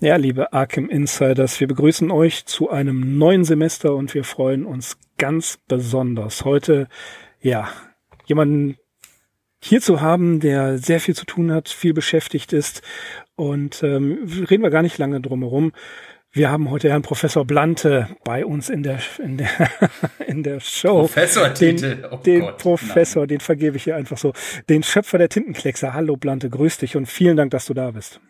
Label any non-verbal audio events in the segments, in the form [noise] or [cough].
Ja, liebe Arkham Insiders, wir begrüßen euch zu einem neuen Semester und wir freuen uns ganz besonders, heute, ja, jemanden hier zu haben, der sehr viel zu tun hat, viel beschäftigt ist und ähm, reden wir gar nicht lange drum herum. Wir haben heute Herrn Professor Blante bei uns in der in der [laughs] in der Show. Professortitel. Den, oh den Gott, Professor, nein. den vergebe ich hier einfach so. Den Schöpfer der Tintenkleckse. Hallo Blante, grüß dich und vielen Dank, dass du da bist.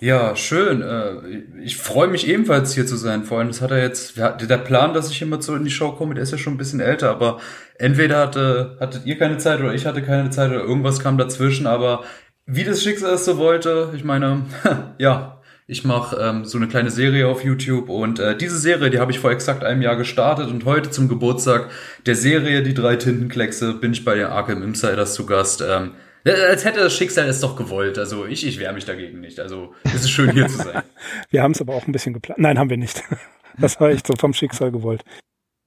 Ja, schön. Äh, Ich freue mich ebenfalls hier zu sein. Vor allem, das hat er jetzt, der Plan, dass ich immer so in die Show komme, der ist ja schon ein bisschen älter, aber entweder hatte, hattet ihr keine Zeit oder ich hatte keine Zeit oder irgendwas kam dazwischen, aber wie das Schicksal es so wollte, ich meine, [laughs] ja, ich mache ähm, so eine kleine Serie auf YouTube und äh, diese Serie, die habe ich vor exakt einem Jahr gestartet und heute zum Geburtstag der Serie Die drei Tintenkleckse bin ich bei den Arkham Insiders zu Gast. Ähm, äh, als hätte das Schicksal es doch gewollt. Also ich, ich wehre mich dagegen nicht. Also es ist schön hier zu sein. [laughs] Wir haben es aber auch ein bisschen geplant. Nein, haben wir nicht. [laughs] Das war echt so vom Schicksal gewollt.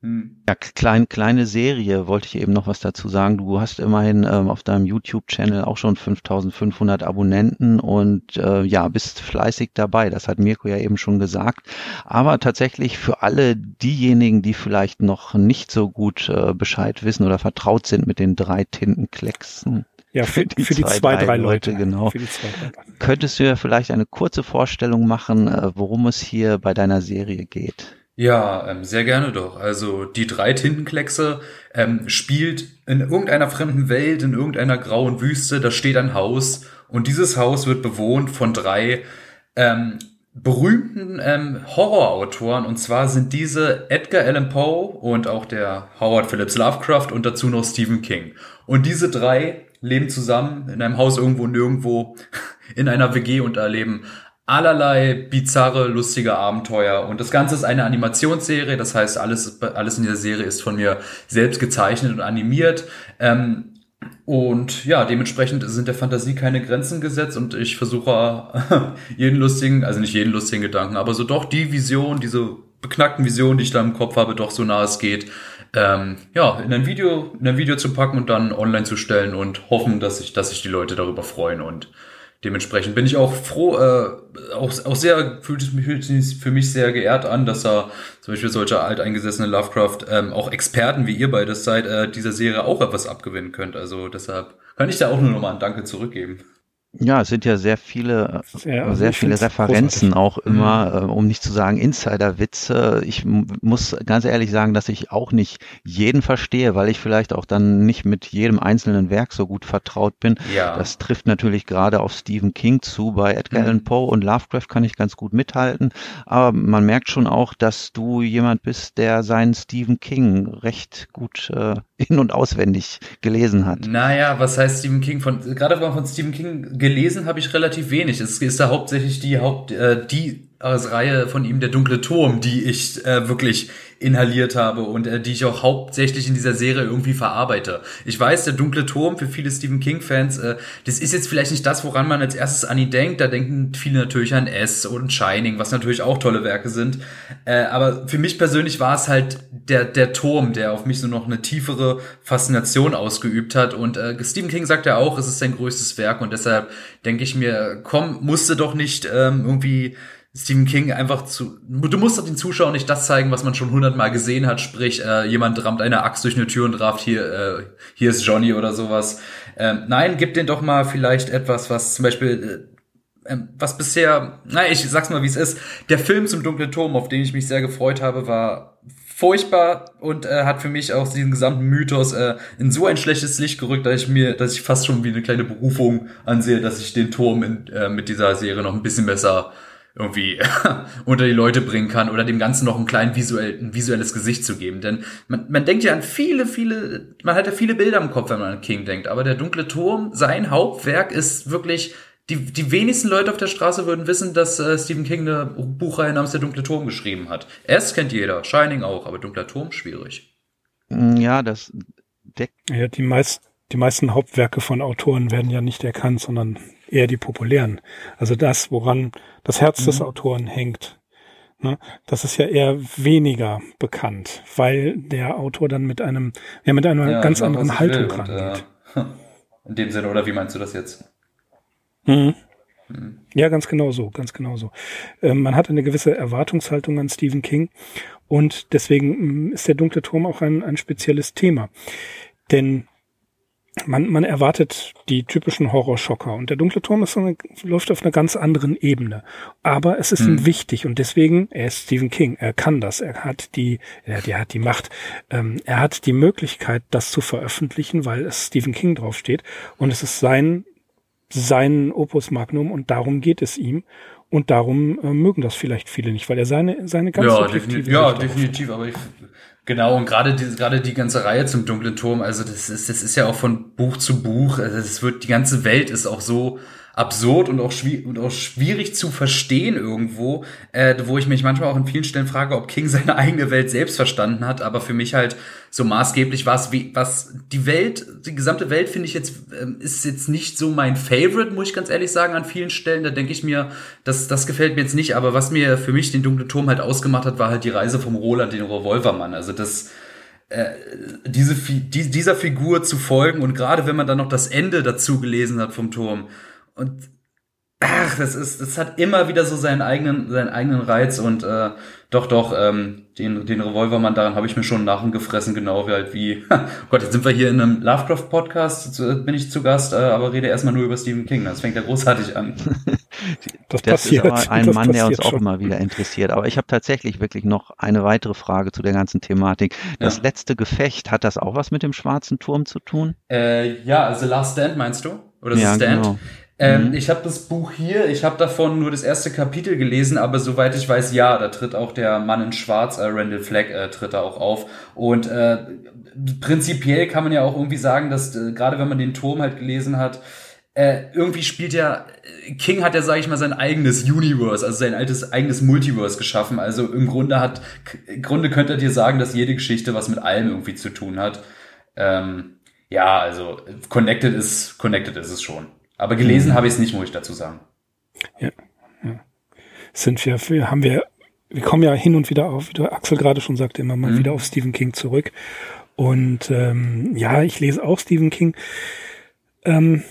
Hm. Ja, klein, kleine Serie, wollte ich eben noch was dazu sagen. Du hast immerhin ähm, auf deinem YouTube-Channel auch schon 5500 Abonnenten und äh, ja, bist fleißig dabei. Das hat Mirko ja eben schon gesagt. Aber tatsächlich für alle diejenigen, die vielleicht noch nicht so gut äh, Bescheid wissen oder vertraut sind mit den drei Tintenklecksen, Ja, für, für die, zwei, drei, Leute. genau. Für die zwei, drei Leute. Könntest du ja vielleicht eine kurze Vorstellung machen, äh, worum es hier bei deiner Serie geht? Ja, ähm, sehr gerne doch. Also die drei Tintenkleckse ähm, spielt in irgendeiner fremden Welt, in irgendeiner grauen Wüste. Da steht ein Haus und dieses Haus wird bewohnt von drei ähm, berühmten ähm, Horrorautoren. Und zwar sind diese Edgar Allan Poe und auch der Howard Phillips Lovecraft und dazu noch Stephen King. Und diese drei leben zusammen in einem Haus irgendwo nirgendwo [laughs] in einer WG und erleben allerlei bizarre, lustige Abenteuer. Und das Ganze ist eine Animationsserie, das heißt, alles, alles in dieser Serie ist von mir selbst gezeichnet und animiert. Ähm, und ja, dementsprechend sind der Fantasie keine Grenzen gesetzt und ich versuche [laughs] jeden lustigen, also nicht jeden lustigen Gedanken, aber so doch die Vision, diese beknackten Visionen, die ich da im Kopf habe, doch so nah es geht, ähm, ja, in ein Video, in ein Video zu packen und dann online zu stellen und hoffen, dass sich, dass sich die Leute darüber freuen und Dementsprechend bin ich auch froh, äh, auch, auch sehr, fühlt es mich fühlt es für mich sehr geehrt an, dass da zum Beispiel solche alteingesessene Lovecraft, ähm, auch Experten wie ihr beide seid, äh, dieser Serie auch etwas abgewinnen könnt. Also deshalb kann ich da auch nur nochmal ein Danke zurückgeben. Ja, es sind ja sehr viele, Sehr, äh, sehr viele Referenzen großartig. auch immer, äh, um nicht zu sagen Insider-Witze. Ich muss ganz ehrlich sagen, dass ich auch nicht jeden verstehe, weil ich vielleicht auch dann nicht mit jedem einzelnen Werk so gut vertraut bin. Ja. Das trifft natürlich gerade auf Stephen King zu. Bei Edgar Mhm. Allan Poe und Lovecraft kann ich ganz gut mithalten. Aber man merkt schon auch, dass du jemand bist, der seinen Stephen King recht gut äh, in- und auswendig gelesen hat. Naja, was heißt Stephen King? Von, gerade mal von Stephen King gelesen habe ich relativ wenig. Es ist da hauptsächlich die Haupt, äh, die Reihe von ihm, der dunkle Turm, die ich äh, wirklich inhaliert habe und äh, die ich auch hauptsächlich in dieser Serie irgendwie verarbeite. Ich weiß, der dunkle Turm für viele Stephen King-Fans, äh, das ist jetzt vielleicht nicht das, woran man als erstes an ihn denkt. Da denken viele natürlich an S und Shining, was natürlich auch tolle Werke sind. Äh, aber für mich persönlich war es halt der, der Turm, der auf mich so noch eine tiefere Faszination ausgeübt hat. Und äh, Stephen King sagt ja auch, es ist sein größtes Werk und deshalb denke ich mir, komm, musste doch nicht ähm, irgendwie Stephen King einfach zu. Du musst den Zuschauern nicht das zeigen, was man schon hundertmal gesehen hat. Sprich, äh, jemand rammt eine Axt durch eine Tür und raft hier, äh, hier ist Johnny oder sowas. Ähm, nein, gib den doch mal vielleicht etwas, was zum Beispiel äh, ähm, was bisher, na, ich sag's mal, wie es ist. Der Film zum Dunklen Turm, auf den ich mich sehr gefreut habe, war furchtbar und äh, hat für mich auch diesen gesamten Mythos äh, in so ein schlechtes Licht gerückt, dass ich mir, dass ich fast schon wie eine kleine Berufung ansehe, dass ich den Turm in, äh, mit dieser Serie noch ein bisschen besser irgendwie [laughs] unter die Leute bringen kann oder dem Ganzen noch ein klein visuell, ein visuelles Gesicht zu geben. Denn man, man denkt ja an viele, viele, man hat ja viele Bilder im Kopf, wenn man an King denkt. Aber der dunkle Turm, sein Hauptwerk ist wirklich die, die wenigsten Leute auf der Straße würden wissen, dass äh, Stephen King eine Buchreihe namens Der dunkle Turm geschrieben hat. S kennt jeder, Shining auch, aber Dunkler Turm schwierig. Mm, ja, das deckt. Ja, die, meist, die meisten Hauptwerke von Autoren werden ja nicht erkannt, sondern eher die populären. Also das, woran das Herz mhm. des Autoren hängt. Ne? Das ist ja eher weniger bekannt, weil der Autor dann mit einem, ja, mit einer ja, ganz anderen Haltung rangeht. Äh, [laughs] in dem Sinne, oder wie meinst du das jetzt? Mhm. mhm. Ja, ganz genau so, ganz genau so. Ähm, man hat eine gewisse Erwartungshaltung an Stephen King und deswegen mm, ist der dunkle Turm auch ein, ein spezielles Thema. Denn man, man erwartet die typischen Horrorschocker und der dunkle Turm ist eine, läuft auf einer ganz anderen Ebene. Aber es ist hm. ihm mhm. wichtig und deswegen, er ist Stephen King, er kann das, er hat die, er, er hat die Macht, ähm, er hat die Möglichkeit, das zu veröffentlichen, weil es Stephen King draufsteht und es ist sein sein Opus Magnum und darum geht es ihm. Und darum äh, mögen das vielleicht viele nicht, weil er seine, seine ganz ja, definitiv, ja, definitiv, aber ich, genau, und gerade die, gerade die ganze Reihe zum dunklen Turm, also das ist, das ist ja auch von Buch zu Buch, also es wird, die ganze Welt ist auch so, absurd und auch, schwierig, und auch schwierig zu verstehen irgendwo, äh, wo ich mich manchmal auch in vielen Stellen frage, ob King seine [laughs] eigene Welt selbst verstanden hat, aber für mich halt so maßgeblich war es, wie, was die Welt, die gesamte Welt finde ich jetzt, ähm, ist jetzt nicht so mein Favorite, muss ich ganz ehrlich sagen, an vielen Stellen. Da denke ich mir, das, das gefällt mir jetzt nicht, aber was mir für mich den dunklen Turm halt ausgemacht hat, war halt die Reise vom Roland, den Revolvermann. Also das, äh, diese, die, dieser Figur zu folgen und gerade wenn man dann noch das Ende dazu gelesen hat vom Turm, und ach, das ist, das hat immer wieder so seinen eigenen, seinen eigenen Reiz und äh, doch, doch, ähm, den, den Revolvermann, daran habe ich mir schon nachgefressen, genau wie halt wie, [laughs] oh Gott, jetzt sind wir hier in einem Lovecraft-Podcast, bin ich zu Gast, äh, aber rede erstmal nur über Stephen King. Das fängt ja großartig an. [laughs] Das, das passiert. ist aber ein das Mann, der uns auch immer wieder interessiert. Aber ich habe tatsächlich wirklich noch eine weitere Frage zu der ganzen Thematik. Das ja. letzte Gefecht, hat das auch was mit dem schwarzen Turm zu tun? Äh, ja, also Last Stand meinst du? Oder ja, The Stand? Genau. Ähm, mhm. Ich habe das Buch hier, ich habe davon nur das erste Kapitel gelesen, aber soweit ich weiß, ja, da tritt auch der Mann in Schwarz, äh, Randall Flagg, äh, tritt da auch auf. Und äh, prinzipiell kann man ja auch irgendwie sagen, dass äh, gerade wenn man den Turm halt gelesen hat, äh, irgendwie spielt ja, King hat ja, sage ich mal, sein eigenes Universe, also sein altes eigenes Multiverse geschaffen. Also im Grunde hat, im Grunde könnte er dir sagen, dass jede Geschichte was mit allem irgendwie zu tun hat. Ähm, ja, also connected ist, connected ist es schon. Aber gelesen mhm. habe ich es nicht, muss ich dazu sagen. Ja, ja. Sind wir, wir haben wir, wir kommen ja hin und wieder auf, wie Axel gerade schon sagte, immer mal mhm. wieder auf Stephen King zurück. Und ähm, ja, ich lese auch Stephen King. Ähm,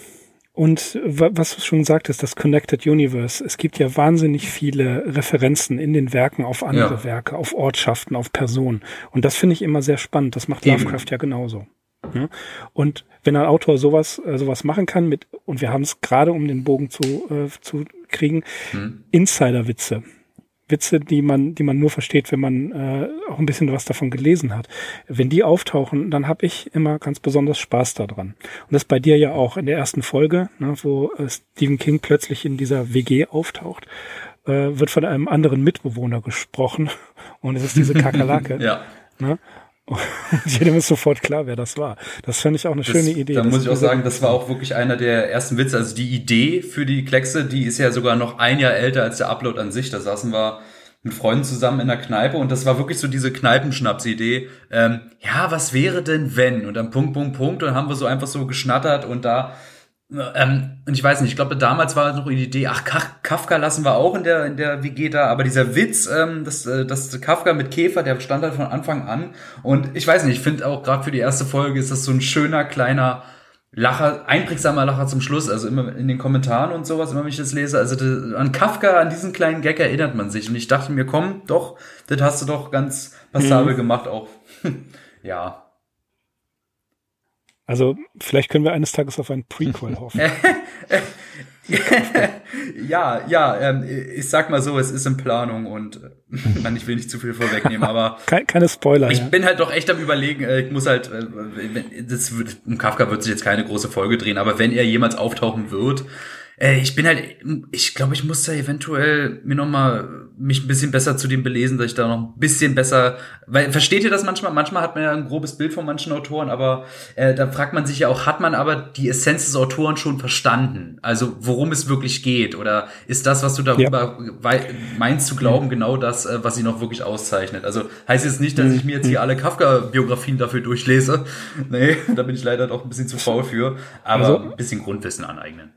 und was du schon sagtest, das Connected Universe. Es gibt ja wahnsinnig viele Referenzen in den Werken auf andere ja. Werke, auf Ortschaften, auf Personen. Und das finde ich immer sehr spannend. Das macht Eben. Lovecraft ja genauso. Ja? Und wenn ein Autor sowas, äh, sowas machen kann mit, und wir haben es gerade, um den Bogen zu, äh, zu kriegen, hm. Insider-Witze. Witze, die man, die man nur versteht, wenn man äh, auch ein bisschen was davon gelesen hat. Wenn die auftauchen, dann habe ich immer ganz besonders Spaß daran. Und das bei dir ja auch in der ersten Folge, ne, wo äh, Stephen King plötzlich in dieser WG auftaucht, äh, wird von einem anderen Mitbewohner gesprochen [laughs] und es ist diese [laughs] Kakerlake. ja. Ne? [laughs] jedem ist sofort klar, wer das war. Das fand ich auch eine das, schöne Idee. Da muss ich auch sagen, das war auch wirklich einer der ersten Witze. Also die Idee für die Kleckse, die ist ja sogar noch ein Jahr älter als der Upload an sich. Da saßen wir mit Freunden zusammen in der Kneipe und das war wirklich so diese Kneipenschnaps-Idee. Ähm, ja, was wäre denn wenn? Und dann Punkt, Punkt, Punkt. Und dann haben wir so einfach so geschnattert und da ähm, und ich weiß nicht, ich glaube, damals war noch die Idee, ach, Kafka lassen wir auch in der, in der WG da, aber dieser Witz, ähm, dass, äh, dass Kafka mit Käfer, der stand halt von Anfang an. Und ich weiß nicht, ich finde auch gerade für die erste Folge ist das so ein schöner, kleiner Lacher, einprägsamer Lacher zum Schluss, also immer in den Kommentaren und sowas, immer wenn ich das lese. Also das, an Kafka, an diesen kleinen Gag erinnert man sich. Und ich dachte mir, komm, doch, das hast du doch ganz passabel mhm. gemacht auch. [laughs] ja, also vielleicht können wir eines Tages auf ein Prequel [laughs] hoffen. [laughs] ja, ja, ähm, ich sag mal so, es ist in Planung und äh, man, ich will nicht zu viel vorwegnehmen, aber [laughs] keine Spoiler. Ich ja. bin halt doch echt am überlegen, äh, ich muss halt, äh, das wird, Kafka wird sich jetzt keine große Folge drehen, aber wenn er jemals auftauchen wird, Äh, ich bin halt, ich glaube, ich muss da eventuell mir noch mal mich ein bisschen besser zu dem belesen, dass ich da noch ein bisschen besser, weil versteht ihr das manchmal? Manchmal hat man ja ein grobes Bild von manchen Autoren, aber äh, da fragt man sich ja auch, hat man aber die Essenz des Autoren schon verstanden? Also worum es wirklich geht? Oder ist das, was du darüber ja. meinst zu glauben, genau das, äh, was sie noch wirklich auszeichnet? Also heißt jetzt nicht, dass ich mir jetzt hier alle Kafka-Biografien dafür durchlese. [laughs] Nee, da bin ich leider doch ein bisschen zu faul für. Aber also, ein bisschen Grundwissen aneignen.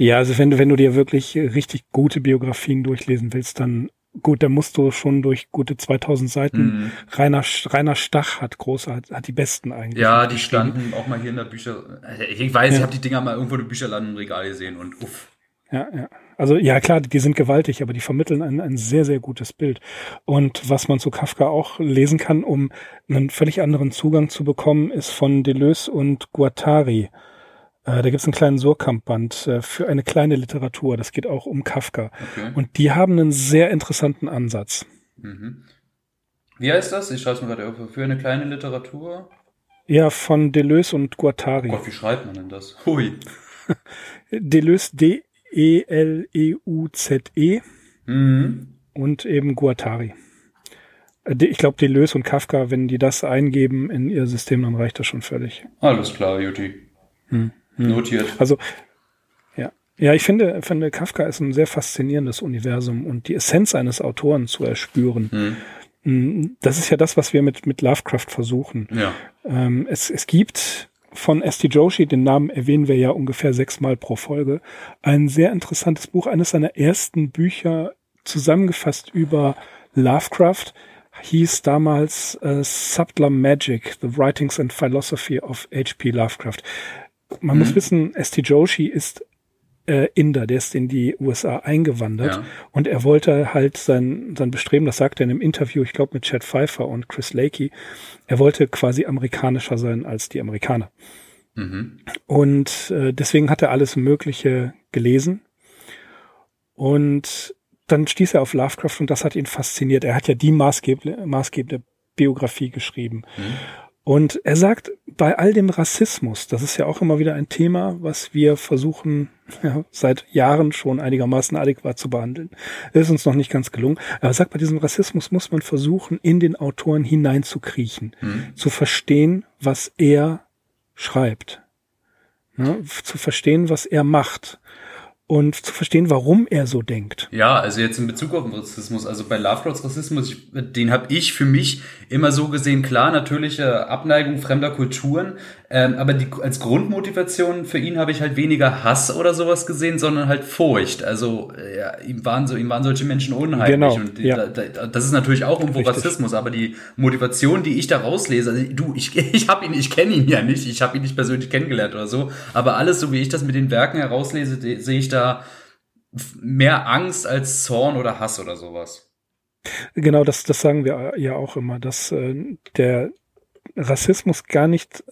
Ja, also wenn du, wenn du dir wirklich richtig gute Biografien durchlesen willst, dann gut, dann musst du schon durch gute 2000 Seiten. Mhm. Rainer, Rainer Stach hat große, hat, die besten eigentlich. Ja, die standen auch mal hier in der Bücher. Ich weiß, ja. ich habe die Dinger mal irgendwo in Bücherladen im Regal gesehen und uff. Ja, ja. Also ja klar, die sind gewaltig, aber die vermitteln ein, ein sehr, sehr gutes Bild. Und was man zu Kafka auch lesen kann, um einen völlig anderen Zugang zu bekommen, ist von Deleuze und Guattari. Äh, da gibt es einen kleinen Surkamp-Band äh, für eine kleine Literatur. Das geht auch um Kafka. Okay. Und die haben einen sehr interessanten Ansatz. Mhm. Wie heißt das? Ich schreibe es mir gerade auf. Für eine kleine Literatur? Ja, von Deleuze und Guattari. Oh Gott, wie schreibt man denn das? Hui. [laughs] Deleuze, D-E-L-E-U-Z-E. -E. Mhm. Und eben Guattari. Äh, ich glaube, Deleuze und Kafka, wenn die das eingeben in ihr System, dann reicht das schon völlig. Alles klar, Juti. Hm. Notiert. Also, ja. Ja, ich finde, finde, Kafka ist ein sehr faszinierendes Universum und die Essenz eines Autoren zu erspüren. Hm. hm. Das ist ja das, was wir mit, mit Lovecraft versuchen. Ja. Ähm, es, es gibt von S.T. Joshi, den Namen erwähnen wir ja ungefähr sechsmal pro Folge, ein sehr interessantes Buch, eines seiner ersten Bücher zusammengefasst über Lovecraft, hieß damals äh, Subtler Magic, The Writings and Philosophy of H.P. Lovecraft man mhm. muss wissen, S.T. Joshi ist äh, Inder, der ist in die USA eingewandert ja. und er wollte halt sein, sein Bestreben, das sagt er in einem Interview, ich glaube mit Chad Pfeiffer und Chris Lakey, er wollte quasi amerikanischer sein als die Amerikaner. Mhm. Und äh, deswegen hat er alles Mögliche gelesen und dann stieß er auf Lovecraft und das hat ihn fasziniert. Er hat ja die maßgebende, maßgebende Biografie geschrieben. Mhm. Und er sagt, bei all dem Rassismus, das ist ja auch immer wieder ein Thema, was wir versuchen [laughs] ja, seit Jahren schon einigermaßen adäquat zu behandeln. Ist uns noch nicht ganz gelungen. Aber er sagt, bei diesem Rassismus muss man versuchen, in den Autoren hineinzukriechen, mhm. zu verstehen, was er schreibt, ja, zu verstehen, was er macht und zu verstehen, warum er so denkt. Ja, also jetzt in Bezug auf den Rassismus, also bei Lovecrafts Rassismus, ich, den habe ich für mich immer so gesehen, klar, natürliche Abneigung fremder Kulturen, ähm, aber die, als Grundmotivation für ihn habe ich halt weniger Hass oder sowas gesehen, sondern halt Furcht. Also ja, ihm waren so, ihm waren solche Menschen unheimlich genau, und die, ja. da, da, das ist natürlich auch irgendwo Richtig. Rassismus, aber die Motivation, die ich da rauslese, also du, ich, [laughs] ich habe ihn, ich kenne ihn ja nicht, ich habe ihn nicht persönlich kennengelernt oder so, aber alles so wie ich das mit den Werken herauslese, sehe ich da da mehr Angst als Zorn oder Hass oder sowas. Genau, das, das sagen wir ja auch immer, dass äh, der Rassismus gar nicht,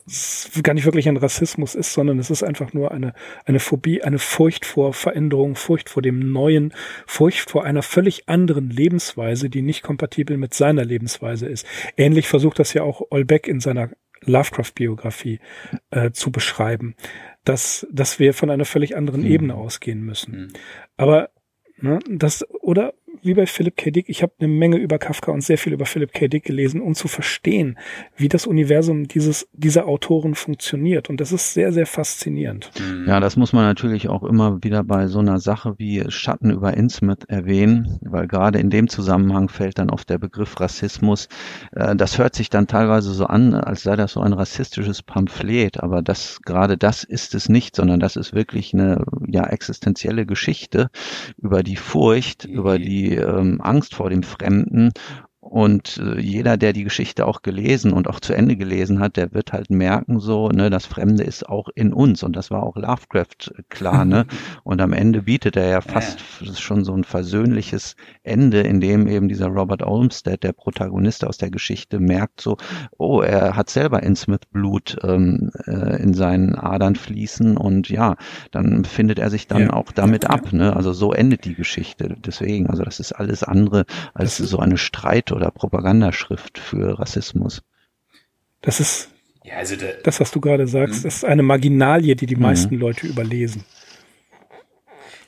gar nicht wirklich ein Rassismus ist, sondern es ist einfach nur eine, eine Phobie, eine Furcht vor Veränderung, Furcht vor dem Neuen, Furcht vor einer völlig anderen Lebensweise, die nicht kompatibel mit seiner Lebensweise ist. Ähnlich versucht das ja auch Olbeck in seiner Lovecraft-Biografie äh, zu beschreiben dass, dass wir von einer völlig anderen mhm. Ebene ausgehen müssen. Mhm. Aber ne, das, oder wie bei Philip K. Dick, ich habe eine Menge über Kafka und sehr viel über Philip K. Dick gelesen, um zu verstehen, wie das Universum dieses, dieser Autoren funktioniert. Und das ist sehr, sehr faszinierend. Ja, das muss man natürlich auch immer wieder bei so einer Sache wie Schatten über Innsmouth erwähnen, weil gerade in dem Zusammenhang fällt dann oft der Begriff Rassismus. Äh, das hört sich dann teilweise so an, als sei das so ein rassistisches Pamphlet, aber das, gerade das ist es nicht, sondern das ist wirklich eine, ja, existenzielle Geschichte über die Furcht, über die ähm, Angst vor dem Fremden und äh, jeder, der die Geschichte auch gelesen und auch zu Ende gelesen hat, der wird halt merken so, ne, das Fremde ist auch in uns. Und das war auch Lovecraft äh, klar, ne? [laughs] Und am Ende bietet er ja fast ja. schon so ein versöhnliches Ende, in dem eben dieser Robert Olmsted, der Protagonist aus der Geschichte, merkt so, oh, er hat selber Innsmouth Blut ähm, äh, in seinen Adern fließen und ja, dann findet er sich dann ja. auch damit ja. ab, ne? Also so endet die Geschichte. Deswegen, also das ist alles andere als so eine Streit oder Propagandaschrift für Rassismus. Das ist, ja, also das, was du gerade sagst, mhm. ist eine Marginalie, die die mhm. meisten Leute überlesen.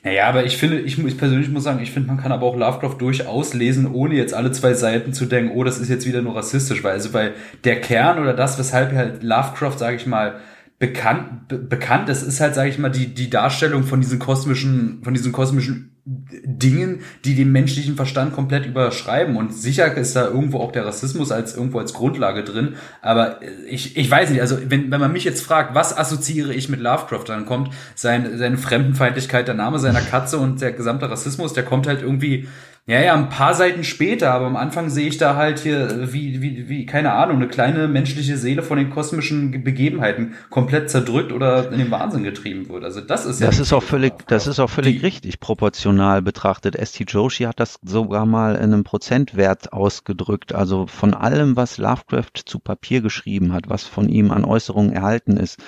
Naja, aber ich finde, ich, ich persönlich muss sagen, ich finde, man kann aber auch Lovecraft durchaus lesen, ohne jetzt alle zwei Seiten zu denken, oh, das ist jetzt wieder nur rassistisch, weil also weil der Kern oder das, weshalb halt Lovecraft, sage ich mal, bekannt, be bekannt ist, ist halt, sage ich mal, die, die Darstellung von diesen kosmischen, von diesen kosmischen Dingen, die den menschlichen Verstand komplett überschreiben. Und sicher ist da irgendwo auch der Rassismus als irgendwo als Grundlage drin. Aber ich, ich weiß nicht, also wenn, wenn man mich jetzt fragt, was assoziiere ich mit Lovecraft, dann kommt sein, seine Fremdenfeindlichkeit, der Name seiner Katze und der gesamte Rassismus, der kommt halt irgendwie ja, ja, ein paar Seiten später, aber am Anfang sehe ich da halt hier, wie, wie, wie, keine Ahnung, eine kleine menschliche Seele von den kosmischen Begebenheiten komplett zerdrückt oder in den Wahnsinn getrieben wird. Also das ist ja. Das ist auch völlig, das ist auch völlig richtig proportional betrachtet. S.T. Joshi hat das sogar mal in einem Prozentwert ausgedrückt. Also von allem, was Lovecraft zu Papier geschrieben hat, was von ihm an Äußerungen erhalten ist,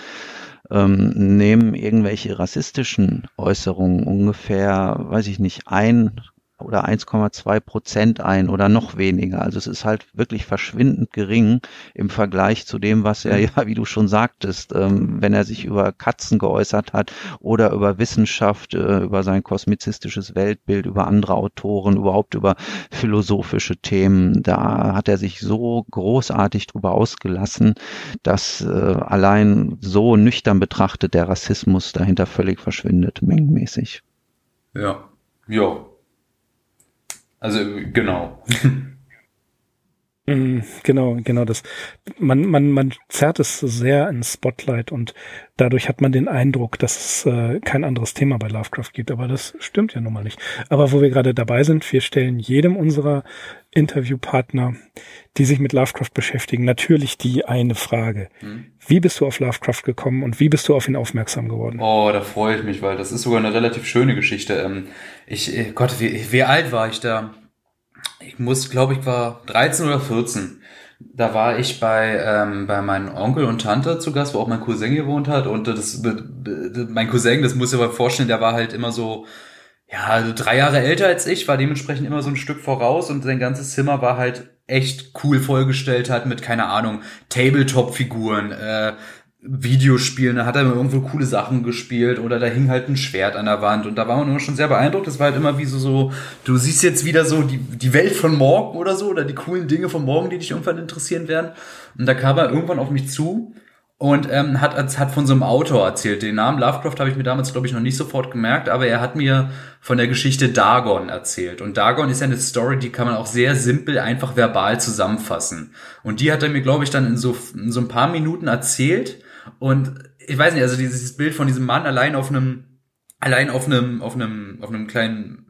ähm, nehmen irgendwelche rassistischen Äußerungen ungefähr, weiß ich nicht, ein oder 1,2 Prozent ein oder noch weniger. Also es ist halt wirklich verschwindend gering im Vergleich zu dem, was er, ja, wie du schon sagtest, ähm, wenn er sich über Katzen geäußert hat oder über Wissenschaft, äh, über sein kosmizistisches Weltbild, über andere Autoren, überhaupt über philosophische Themen. Da hat er sich so großartig drüber ausgelassen, dass äh, allein so nüchtern betrachtet der Rassismus dahinter völlig verschwindet, mengenmäßig. Ja, ja, also genau. [laughs] Mhm, genau, genau das. Man, man, man zerrt es sehr ins Spotlight und dadurch hat man den Eindruck, dass es äh, kein anderes Thema bei Lovecraft gibt. Aber das stimmt ja nun mal nicht. Aber wo wir gerade dabei sind, wir stellen jedem unserer Interviewpartner, die sich mit Lovecraft beschäftigen, natürlich die eine Frage. Hm. Wie bist du auf Lovecraft gekommen und wie bist du auf ihn aufmerksam geworden? Oh, da freue ich mich, weil das ist sogar eine relativ schöne Geschichte. Ähm, ich, äh, Gott, wie, wie alt war ich da? Ich muss, glaube ich, war 13 oder 14. Da war ich bei, ähm, bei meinem Onkel und Tante zu Gast, wo auch mein Cousin gewohnt hat. Und das, mein Cousin, das muss ich aber vorstellen, der war halt immer so, ja, drei Jahre älter als ich, war dementsprechend immer so ein Stück voraus und sein ganzes Zimmer war halt echt cool vollgestellt hat mit, keine Ahnung, Tabletop-Figuren, äh, Videospielen, da hat er irgendwo coole Sachen gespielt oder da hing halt ein Schwert an der Wand und da war man immer schon sehr beeindruckt. Das war halt immer wie so, so du siehst jetzt wieder so die, die Welt von morgen oder so oder die coolen Dinge von morgen, die dich irgendwann interessieren werden. Und da kam er irgendwann auf mich zu und ähm, hat, hat von so einem Autor erzählt. Den Namen Lovecraft habe ich mir damals, glaube ich, noch nicht sofort gemerkt, aber er hat mir von der Geschichte Dagon erzählt. Und Dagon ist ja eine Story, die kann man auch sehr simpel, einfach verbal zusammenfassen. Und die hat er mir, glaube ich, dann in so, in so ein paar Minuten erzählt. Und ich weiß nicht, also dieses Bild von diesem Mann allein auf einem, allein auf einem, auf einem, auf einem kleinen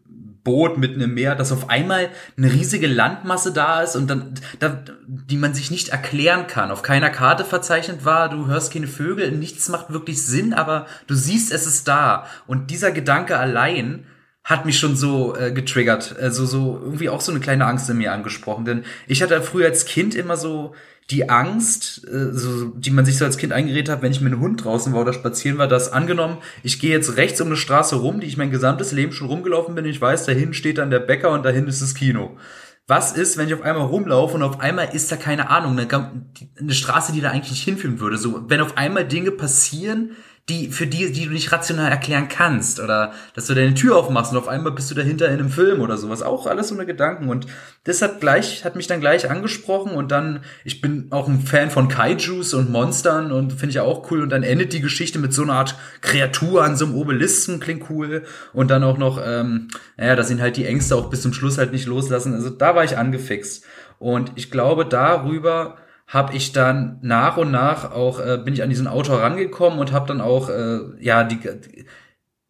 Boot mitten im Meer, dass auf einmal eine riesige Landmasse da ist und dann, da, die man sich nicht erklären kann, auf keiner Karte verzeichnet war, du hörst keine Vögel, nichts macht wirklich Sinn, aber du siehst, es ist da. Und dieser Gedanke allein hat mich schon so äh, getriggert, also so irgendwie auch so eine kleine Angst in mir angesprochen, denn ich hatte früher als Kind immer so die Angst, äh, so, die man sich so als Kind eingeredet hat, wenn ich mit einem Hund draußen war oder spazieren war, dass angenommen, ich gehe jetzt rechts um eine Straße rum, die ich mein gesamtes Leben schon rumgelaufen bin, ich weiß, dahin steht dann der Bäcker und dahin ist das Kino. Was ist, wenn ich auf einmal rumlaufe und auf einmal ist da keine Ahnung, eine, Straße, die da eigentlich nicht hinführen würde? So, wenn auf einmal Dinge passieren, die, für die, die du nicht rational erklären kannst. Oder dass du deine Tür aufmachst und auf einmal bist du dahinter in einem Film oder sowas. Auch alles so eine Gedanken. Und das hat gleich, hat mich dann gleich angesprochen und dann, ich bin auch ein Fan von Kaijus und Monstern und finde ich auch cool. Und dann endet die Geschichte mit so einer Art Kreatur an so einem Obelisken, klingt cool. Und dann auch noch, ähm, naja, dass ihn halt die Ängste auch bis zum Schluss halt nicht loslassen. Also da war ich angefixt. Und ich glaube, darüber habe ich dann nach und nach auch äh, bin ich an diesen Autor rangekommen und habe dann auch äh, ja die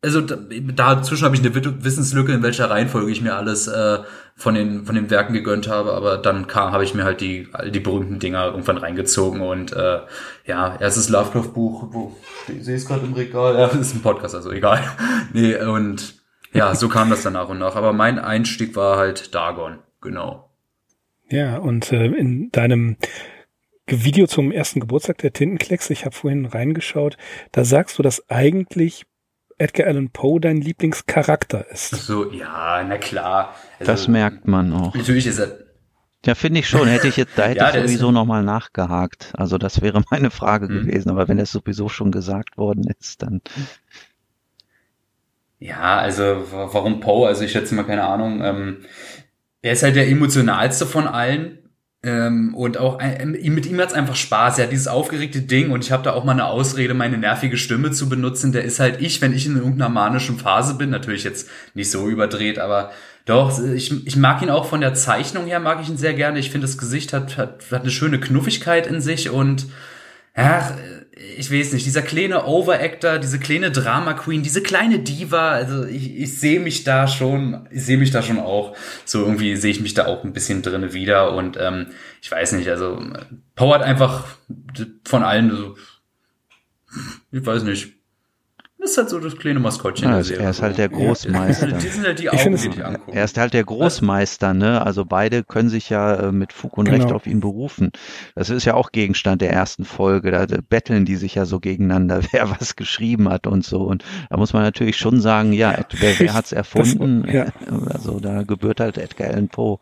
also dazwischen habe ich eine Wissenslücke, in welcher Reihenfolge ich mir alles äh, von den von den Werken gegönnt habe, aber dann kam habe ich mir halt die die berühmten Dinger irgendwann reingezogen und äh, ja erstes Lovecraft Buch, wo ich sehe es gerade im Regal, ja [laughs] ist ein Podcast, also egal, [laughs] nee und ja so kam das dann nach und nach, aber mein Einstieg war halt Dagon, genau. Ja und äh, in deinem Video zum ersten Geburtstag der Tintenklecks, ich habe vorhin reingeschaut, da sagst du, dass eigentlich Edgar Allan Poe dein Lieblingscharakter ist. So, ja, na klar. Also, das merkt man auch. Natürlich ist er. Ja, finde ich schon. Hätte ich jetzt, da [laughs] hätte ja, ich sowieso nochmal nachgehakt. Also das wäre meine Frage mhm. gewesen. Aber wenn es sowieso schon gesagt worden ist, dann. Ja, also warum Poe? Also ich schätze mal keine Ahnung. Ähm, er ist halt der emotionalste von allen. Ähm, und auch äh, mit ihm hat's einfach Spaß. Er hat dieses aufgeregte Ding und ich habe da auch mal eine Ausrede, meine nervige Stimme zu benutzen. Der ist halt ich, wenn ich in irgendeiner manischen Phase bin. Natürlich jetzt nicht so überdreht, aber doch, ich, ich mag ihn auch von der Zeichnung her, mag ich ihn sehr gerne. Ich finde, das Gesicht hat, hat, hat eine schöne Knuffigkeit in sich und ja, ich weiß nicht, dieser kleine Overactor, diese kleine Drama Queen, diese kleine Diva, also ich, ich sehe mich da schon, ich sehe mich da schon auch, so irgendwie sehe ich mich da auch ein bisschen drinne wieder und ähm, ich weiß nicht, also Power hat einfach von allen, so, ich weiß nicht, ist halt so das kleine Maskottchen. Ja, er ist halt der Großmeister. Ja. Die sind halt die Augen, die dich angucken. Er ist halt der Großmeister, ne? Also beide können sich ja äh, mit Fug und genau. Recht auf ihn berufen. Das ist ja auch Gegenstand der ersten Folge. Da betteln die sich ja so gegeneinander, [laughs] wer was geschrieben hat und so. Und da muss man natürlich schon sagen, ja, wer, wer hat's erfunden? Das, [laughs] ja. Also da gebührt halt Edgar Allan Poe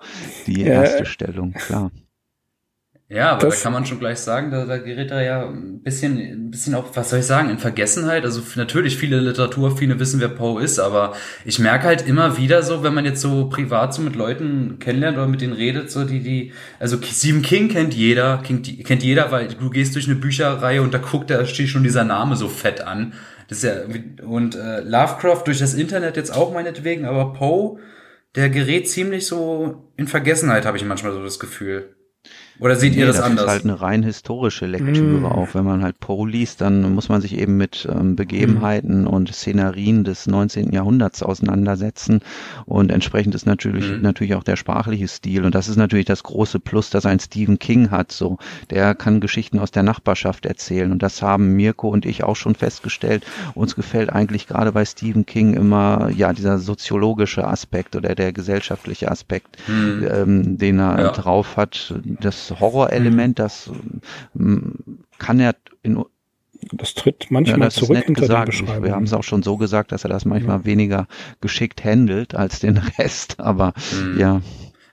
die erste Stellung, klar. Ja, aber das, da kann man schon gleich sagen, da, da gerät er ja ein bisschen, ein bisschen auch, was soll ich sagen, in Vergessenheit. Also natürlich viele Literatur, viele wissen, wer Poe ist, aber ich merke halt immer wieder so, wenn man jetzt so privat so mit Leuten kennenlernt oder mit denen redet, so die, die, also Stephen King kennt jeder, King, kennt jeder, weil du gehst durch eine Bücherreihe und da guckt, da steht schon dieser Name so fett an. Das ist ja, und äh, Lovecraft durch das Internet jetzt auch meinetwegen, aber Poe, der gerät ziemlich so in Vergessenheit, habe ich manchmal so das Gefühl. Oder seht nee, ihr das, das anders? Das ist halt eine rein historische Lektüre mm. auch. Wenn man halt Poe liest, dann muss man sich eben mit ähm, Begebenheiten mm. und Szenarien des 19. Jahrhunderts auseinandersetzen. Und entsprechend ist natürlich, mm. natürlich auch der sprachliche Stil. Und das ist natürlich das große Plus, dass ein Stephen King hat. So, der kann Geschichten aus der Nachbarschaft erzählen. Und das haben Mirko und ich auch schon festgestellt. Uns gefällt eigentlich gerade bei Stephen King immer, ja, dieser soziologische Aspekt oder der gesellschaftliche Aspekt, mm. ähm, den er ja. drauf hat. Das Horrorelement, mhm. das ähm, kann er in das tritt manchmal ja, das zurück hinter gesagt. Beschreibung. Wir haben es auch schon so gesagt, dass er das manchmal ja. weniger geschickt handelt als den [laughs] Rest, aber mhm. ja.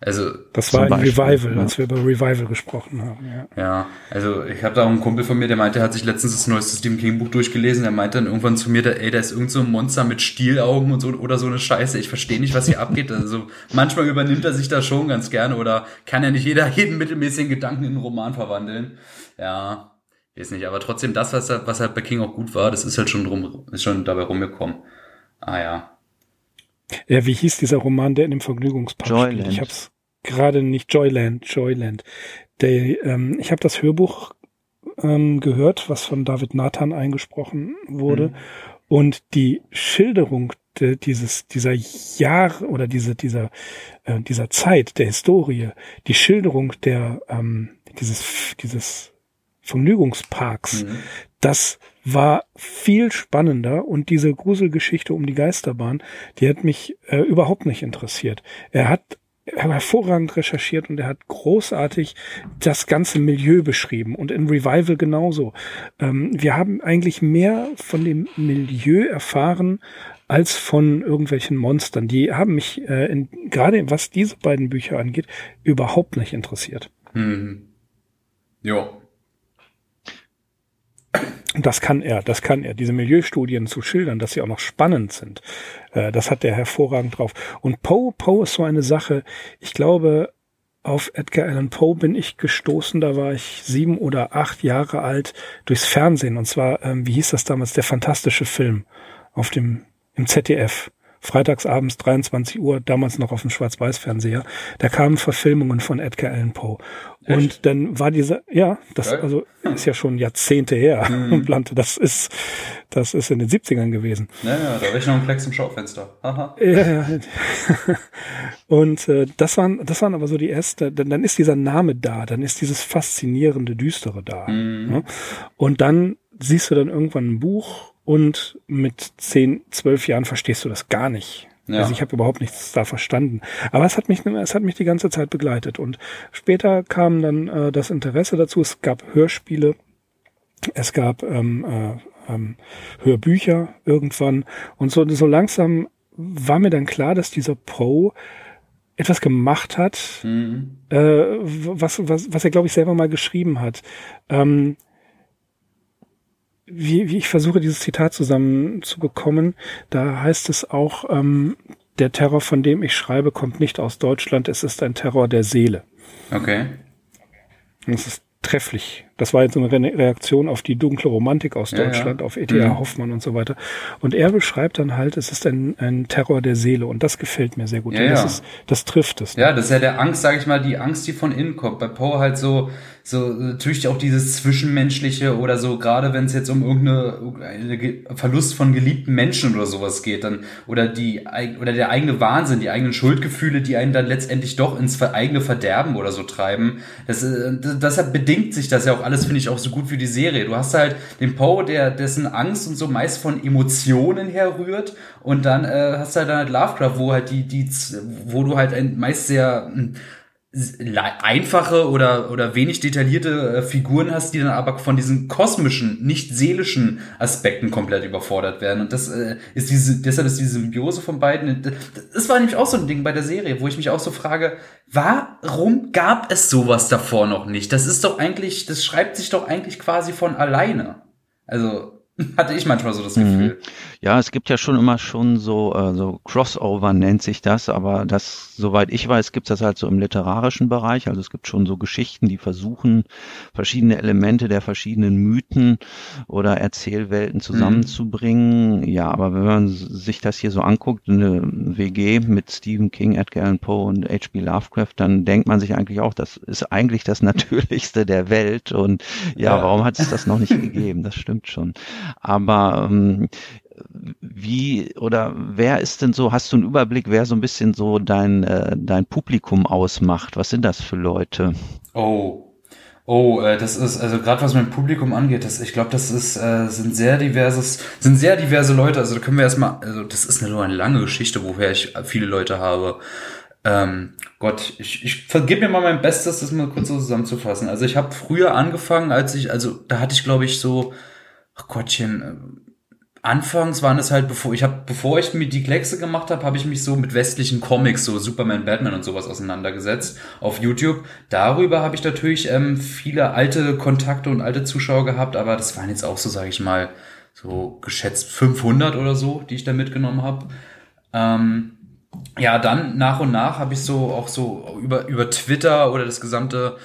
Also das war ein Beispiel, Revival, ja. als wir über Revival gesprochen haben. Ja, ja also ich habe da auch einen Kumpel von mir, der meinte, er hat sich letztens das neueste Stephen King Buch durchgelesen. Der meinte dann irgendwann zu mir, ey, da ist irgend so ein Monster mit Stielaugen und so oder so eine Scheiße. Ich verstehe nicht, was hier abgeht. Also manchmal übernimmt er sich da schon ganz gerne oder kann ja nicht jeder [laughs] jeden mittelmäßigen Gedanken in einen Roman verwandeln. Ja, weiß nicht. Aber trotzdem das, was, was halt bei King auch gut war, das ist halt schon drum, ist schon dabei rumgekommen. Ah ja. Ja, wie hieß dieser Roman, der in dem Vergnügungspark Joyland. spielt? Ich hab's gerade nicht Joyland, Joyland. Der, ähm, ich habe das Hörbuch ähm, gehört, was von David Nathan eingesprochen wurde. Mhm. Und die Schilderung de, dieses, dieser Jahre oder diese, dieser, äh, dieser Zeit, der Historie, die Schilderung der, ähm, dieses, dieses Vergnügungsparks, mhm. das war viel spannender und diese Gruselgeschichte um die Geisterbahn, die hat mich äh, überhaupt nicht interessiert. Er hat hervorragend recherchiert und er hat großartig das ganze Milieu beschrieben und in Revival genauso. Ähm, wir haben eigentlich mehr von dem Milieu erfahren als von irgendwelchen Monstern. Die haben mich äh, in, gerade was diese beiden Bücher angeht überhaupt nicht interessiert. Mhm. Ja, das kann er, das kann er, diese Milieustudien zu schildern, dass sie auch noch spannend sind. Äh, das hat er hervorragend drauf. Und Poe, Poe ist so eine Sache, ich glaube, auf Edgar Allan Poe bin ich gestoßen, da war ich sieben oder acht Jahre alt, durchs Fernsehen. Und zwar, ähm, wie hieß das damals, der fantastische Film auf dem, im ZDF freitagsabends 23 Uhr, damals noch auf dem Schwarz-Weiß-Fernseher, da kamen Verfilmungen von Edgar Allan Poe. Und dann war dieser, ja, das Geil. also ist ja schon Jahrzehnte her, mhm. [laughs] Blante. Das ist, das ist in den 70ern gewesen. Ja, ja, da war ich noch ein Plex im Schaufenster. Aha. Ja, ja. [laughs] Und äh, das waren, das waren aber so die erste, dann, dann ist dieser Name da, dann ist dieses faszinierende, düstere da. Mhm. Ne? Und dann siehst du dann irgendwann ein Buch und mit zehn, zwölf Jahren verstehst du das gar nicht. Ja. Also ich habe überhaupt nichts da verstanden. Aber es hat mich, es hat mich die ganze Zeit begleitet. Und später kam dann äh, das Interesse dazu. Es gab Hörspiele, es gab ähm, äh, ähm, Hörbücher irgendwann. Und so, so langsam war mir dann klar, dass dieser Poe etwas gemacht hat, mhm. äh, was, was, was er, glaube ich, selber mal geschrieben hat. Ähm, wie, wie ich versuche, dieses Zitat zusammenzubekommen, da heißt es auch, ähm, der Terror, von dem ich schreibe, kommt nicht aus Deutschland, es ist ein Terror der Seele. Okay. Das ist trefflich. Das war jetzt so eine Reaktion auf die dunkle Romantik aus Ja, Deutschland, ja. auf E.T.A. Mhm. Hoffmann und so weiter. Und er beschreibt dann halt, es ist ein, ein Terror der Seele und das gefällt mir sehr gut. Ja, Und das, ja. ist, das trifft es. Ja, das ist ja der Angst, sage ich mal, die Angst, die von innen kommt. Bei Poe halt so, so natürlich auch dieses Zwischenmenschliche oder so, gerade wenn es jetzt um irgendeine eine Ge- Verlust von geliebten Menschen oder sowas geht, dann oder die oder der eigene Wahnsinn, die eigenen Schuldgefühle, die einen dann letztendlich doch ins eigene Verderben oder so treiben. Das, äh, deshalb bedingt sich das ja auch alles, finde ich, auch so gut für die Serie. Du hast halt den Poe, der dessen Angst und so meist von Emotionen herrührt und dann äh, hast du halt dann halt Lovecraft, wo halt die die wo du halt ein meist sehr hm, einfache oder oder wenig detaillierte äh, Figuren hast, die dann aber von diesen kosmischen, nicht seelischen Aspekten komplett überfordert werden und das äh, ist diese deshalb ist diese Symbiose von beiden das war nämlich auch so ein Ding bei der Serie, wo ich mich auch so frage, warum gab es sowas davor noch nicht? Das ist doch eigentlich, das schreibt sich doch eigentlich quasi von alleine. Also [laughs] hatte ich manchmal so das Gefühl. Ja, es gibt ja schon immer schon so, äh, so Crossover nennt sich das, aber das, soweit ich weiß, gibt es das halt so im literarischen Bereich. Also es gibt schon so Geschichten, die versuchen, verschiedene Elemente der verschiedenen Mythen oder Erzählwelten zusammenzubringen. Ja, aber wenn man sich das hier so anguckt, eine WG mit Stephen King, Edgar Allan Poe und H.P. Lovecraft, dann denkt man sich eigentlich auch, das ist eigentlich das [laughs] Natürlichste der Welt. Und ja, Ja. warum hat es das noch nicht gegeben? Das stimmt schon. Aber ähm, wie oder wer ist denn so, hast du einen Überblick, wer so ein bisschen so dein, äh, dein Publikum ausmacht? Was sind das für Leute? Oh. Oh, äh, das ist, also gerade was mein Publikum angeht, das, ich glaube, das ist, äh, sind sehr diverses, sind sehr diverse Leute. Also da können wir erstmal, also das ist nur eine lange Geschichte, woher ich viele Leute habe. Ähm, Gott, ich, ich vergib mir mal mein Bestes, das mal kurz so zusammenzufassen. Also ich habe früher angefangen, als ich, also da hatte ich, glaube ich, so, ach Gottchen, äh, Anfangs waren es halt, bevor ich habe, bevor ich mir die Kleckse gemacht habe, habe ich mich so mit westlichen Comics, so Superman, Batman und sowas auseinandergesetzt auf YouTube. Darüber habe ich natürlich ähm, viele alte Kontakte und alte Zuschauer gehabt, aber das waren jetzt auch so, sage ich mal, so geschätzt 500 oder so, die ich da mitgenommen habe. Ähm, ja, dann nach und nach habe ich so auch so über, über Twitter oder das gesamte,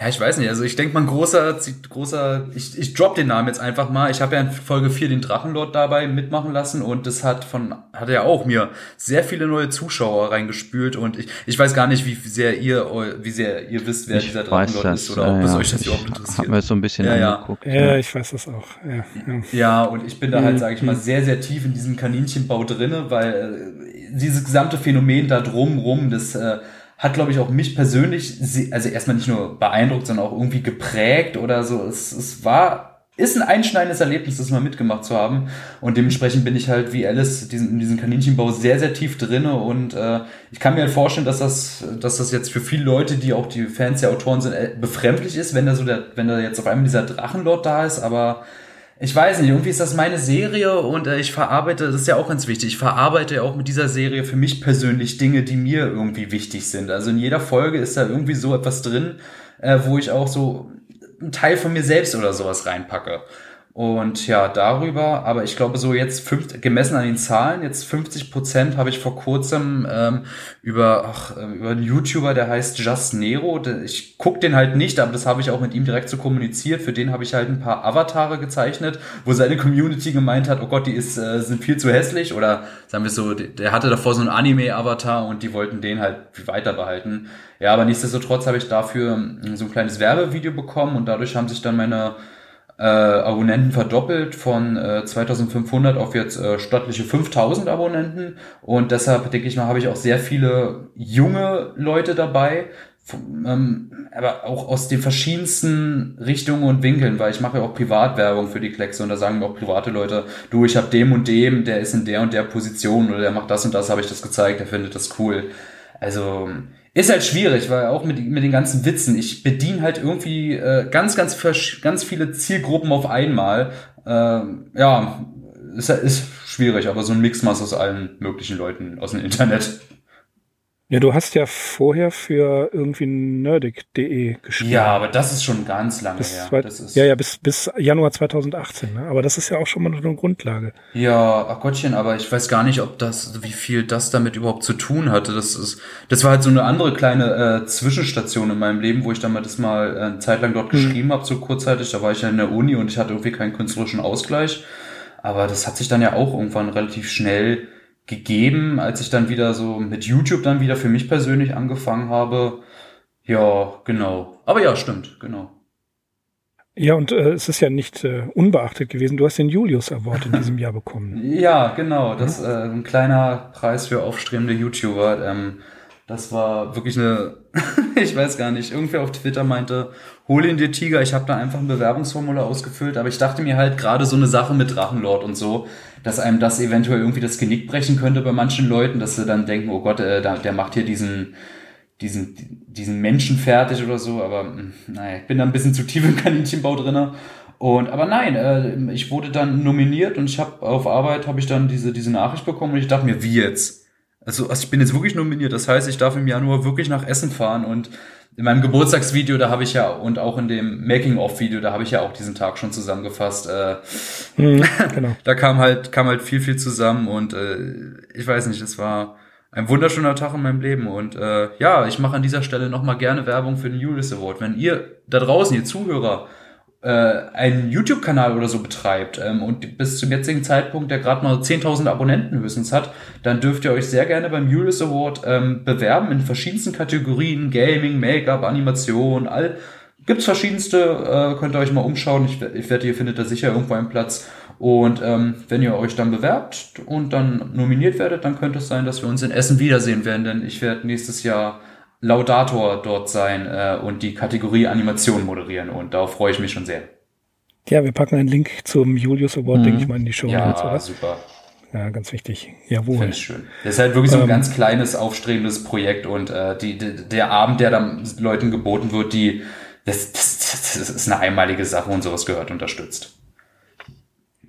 ja, ich weiß nicht, also ich denke mal, ein großer, großer, ich, ich drop den Namen jetzt einfach mal. Ich habe ja in Folge 4 den Drachenlord dabei mitmachen lassen und das hat von, hat ja auch mir sehr viele neue Zuschauer reingespült und ich, ich weiß gar nicht, wie sehr ihr, wie sehr ihr wisst, wer ich dieser Drachenlord das. ist oder ob es ja. euch das ich überhaupt habe interessiert. mir so ein bisschen Ja, ja. angeguckt. Ja, ich weiß das auch. Ja, ja. Ja, und ich bin da halt, sage ich mal, sehr, sehr tief in diesem Kaninchenbau drinne, weil äh, dieses gesamte Phänomen da drumrum, das äh, hat, glaube ich, auch mich persönlich, also erstmal nicht nur beeindruckt, sondern auch irgendwie geprägt oder so. Es, es war, ist ein einschneidendes Erlebnis, das mal mitgemacht zu haben. Und dementsprechend bin ich halt wie Alice in diesem Kaninchenbau sehr, sehr tief drinne. Und äh, ich kann mir halt vorstellen, dass das, dass das jetzt für viele Leute, die auch die Fans der Autoren sind, äh, befremdlich ist, wenn da so der, wenn da jetzt auf einmal dieser Drachenlord da ist, aber ich weiß nicht, irgendwie ist das meine Serie und äh, ich verarbeite, das ist ja auch ganz wichtig, ich verarbeite ja auch mit dieser Serie für mich persönlich Dinge, die mir irgendwie wichtig sind. Also in jeder Folge ist da irgendwie so etwas drin, äh, wo ich auch so einen Teil von mir selbst oder sowas reinpacke. Und ja, darüber, aber ich glaube so jetzt fünf, gemessen an den Zahlen, jetzt 50 Prozent habe ich vor kurzem ähm, über, ach, äh, über einen YouTuber, der heißt Just Nero. Ich guck den halt nicht, aber das habe ich auch mit ihm direkt so kommuniziert. Für den habe ich halt ein paar Avatare gezeichnet, wo seine Community gemeint hat, oh Gott, die ist, äh, sind viel zu hässlich. Oder sagen wir so, der- der hatte davor so einen Anime-Avatar und die wollten den halt weiter behalten. Ja, aber nichtsdestotrotz habe ich dafür ähm, so ein kleines Werbevideo bekommen und dadurch haben sich dann meine äh, Abonnenten verdoppelt von äh, 2500 auf jetzt äh, stattliche 5000 Abonnenten und deshalb denke ich mal, habe ich auch sehr viele junge Leute dabei, ähm, aber auch aus den verschiedensten Richtungen und Winkeln, weil ich mache ja auch Privatwerbung für die Kleckse und da sagen mir auch private Leute, du, ich habe dem und dem, der ist in der und der Position oder der macht das und das, habe ich das gezeigt, der findet das cool. Also ist halt schwierig, weil auch mit, mit den ganzen Witzen, ich bediene halt irgendwie äh, ganz, ganz, ganz viele Zielgruppen auf einmal. Ähm, ja, ist, ist schwierig, aber so ein Mixmaß aus allen möglichen Leuten aus dem Internet. Ja, du hast ja vorher für irgendwie nerdic.de geschrieben. Ja, aber das ist schon ganz lange bis her. Ja, ja, bis, bis Januar 2018. Ne? Aber das ist ja auch schon mal eine Grundlage. Ja, ach Gottchen, aber ich weiß gar nicht, ob das, wie viel das damit überhaupt zu tun hatte. Das ist, das war halt so eine andere kleine äh, Zwischenstation in meinem Leben, wo ich dann mal das mal äh, eine Zeit lang dort Mhm. geschrieben habe, so kurzzeitig. Da war ich ja in der Uni und ich hatte irgendwie keinen künstlerischen Ausgleich. Aber das hat sich dann ja auch irgendwann relativ schnell gegeben, als ich dann wieder so mit YouTube dann wieder für mich persönlich angefangen habe. Ja, genau. Aber ja, stimmt, genau. Ja, und äh, es ist ja nicht äh, unbeachtet gewesen. Du hast den Julius Award in diesem Jahr bekommen. [laughs] Ja, genau. Das äh, ein kleiner Preis für aufstrebende YouTuber. Ähm, das war wirklich eine, [laughs] ich weiß gar nicht, irgendwer auf Twitter meinte, hol ihn dir Tiger. Ich habe da einfach ein Bewerbungsformular ausgefüllt, aber ich dachte mir halt gerade so eine Sache mit Drachenlord und so, dass einem das eventuell irgendwie das Genick brechen könnte bei manchen Leuten, dass sie dann denken, oh Gott, äh, der, der macht hier diesen diesen, diesen Menschen fertig oder so, aber mh, naja, ich bin da ein bisschen zu tief im [laughs] Kaninchenbau drinne. Und aber nein, äh, ich wurde dann nominiert und ich habe auf Arbeit habe ich dann diese diese Nachricht bekommen und ich dachte mir, wie jetzt? Also, also ich bin jetzt wirklich nominiert. Das heißt, ich darf im Januar wirklich nach Essen fahren und in meinem Geburtstagsvideo, da habe ich ja und auch in dem Making-of-Video, da habe ich ja auch diesen Tag schon zusammengefasst. Äh, Mhm, [laughs] genau. da kam halt kam halt viel viel zusammen und äh, ich weiß nicht, es war ein wunderschöner Tag in meinem Leben und äh, ja, ich mache an dieser Stelle noch mal gerne Werbung für den Julius Award. Wenn ihr da draußen, ihr Zuhörer, äh, einen YouTube-Kanal oder so betreibt ähm, und bis zum jetzigen Zeitpunkt der gerade mal 10.000 Abonnenten höchstens hat, dann dürft ihr euch sehr gerne beim Julius Award ähm, bewerben in verschiedensten Kategorien, Gaming, Make-up, Animation, all gibt's verschiedenste, äh, könnt ihr euch mal umschauen. Ich, ich wette, ihr findet da sicher irgendwo einen Platz. Und ähm, wenn ihr euch dann bewerbt und dann nominiert werdet, dann könnte es sein, dass wir uns in Essen wiedersehen werden, denn ich werde nächstes Jahr Laudator dort sein äh, und die Kategorie Animation moderieren und darauf freue ich mich schon sehr. Ja, wir packen einen Link zum Julius Award, Mhm. denke ich mal, in die Show. Ja, oder? super. ja ganz wichtig. Finde Jawohl. ich schön. Das ist halt wirklich so ein Ähm, ganz kleines, aufstrebendes Projekt und äh, die, die, der Abend, der dann Leuten geboten wird, die das, das, das ist eine einmalige Sache und sowas gehört unterstützt.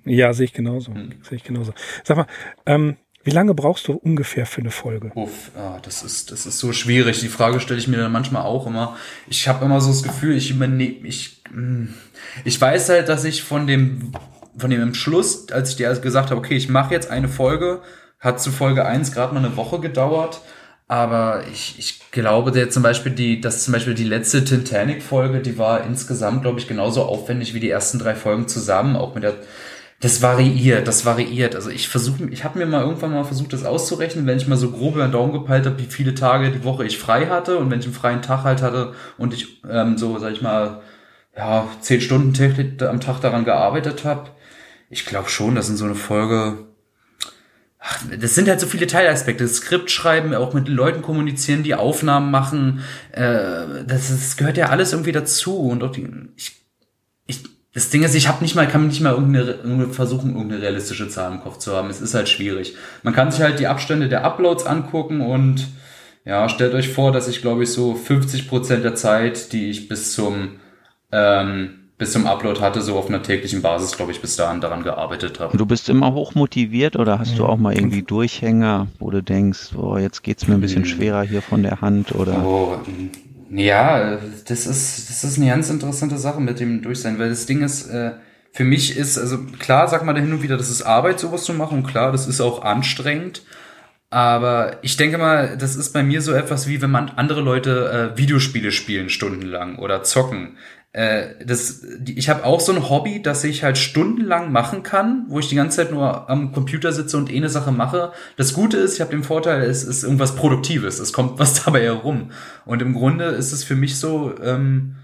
Ja, sehe ich genauso. Mhm. Sehe ich genauso. Sag mal, ähm, wie lange brauchst du ungefähr für eine Folge? Uff, ah, das ist das ist so schwierig. Die Frage stelle ich mir dann manchmal auch immer. Ich habe immer so das Gefühl, ich übernehme ich mm, ich weiß halt, dass ich von dem von dem Entschluss, als ich dir gesagt habe, okay, ich mache jetzt eine Folge, hat zu Folge 1 gerade mal eine Woche gedauert, aber ich, ich glaube, der zum Beispiel die, dass zum Beispiel die letzte Titanic-Folge, die war insgesamt, glaube ich, genauso aufwendig wie die ersten drei Folgen zusammen, auch mit der das variiert, das variiert. Also ich versuche, ich habe mir mal irgendwann mal versucht, das auszurechnen, wenn ich mal so grob über den Daumen gepeilt habe, wie viele Tage die Woche ich frei hatte und wenn ich einen freien Tag halt hatte und ich ähm, so, sag ich mal, ja, zehn Stunden täglich am Tag daran gearbeitet habe. Ich glaube schon, dass in so eine Folge Ach, das sind halt so viele Teilaspekte. Das Skript schreiben, auch mit Leuten kommunizieren, die Aufnahmen machen. Äh, das, das gehört ja alles irgendwie dazu. Und auch die, ich, das Ding ist, ich habe nicht mal, kann nicht mal irgendeine, versuchen, irgendeine realistische Zahl im Kopf zu haben. Es ist halt schwierig. Man kann sich halt die Abstände der Uploads angucken und ja, stellt euch vor, dass ich glaube ich so 50 Prozent der Zeit, die ich bis zum ähm, bis zum Upload hatte, so auf einer täglichen Basis, glaube ich, bis dahin daran gearbeitet habe. Du bist immer hoch motiviert oder hast du auch mal irgendwie Durchhänger, wo du denkst, oh, jetzt geht's mir ein bisschen schwerer hier von der Hand oder Oh, mm, ja, das ist, das ist eine ganz interessante Sache mit dem Durchsein, weil das Ding ist, äh, für mich ist, also klar, sag mal da hin und wieder, das ist Arbeit, sowas zu machen, klar, das ist auch anstrengend. Aber ich denke mal, das ist bei mir so etwas wie, wenn man andere Leute äh, Videospiele spielen stundenlang oder zocken. Äh, das, ich habe auch so ein Hobby, das ich halt stundenlang machen kann, wo ich die ganze Zeit nur am Computer sitze und eh eine Sache mache. Das Gute ist, ich habe den Vorteil, es ist irgendwas Produktives, es kommt was [laughs] dabei herum. Und im Grunde ist es für mich so, ähm,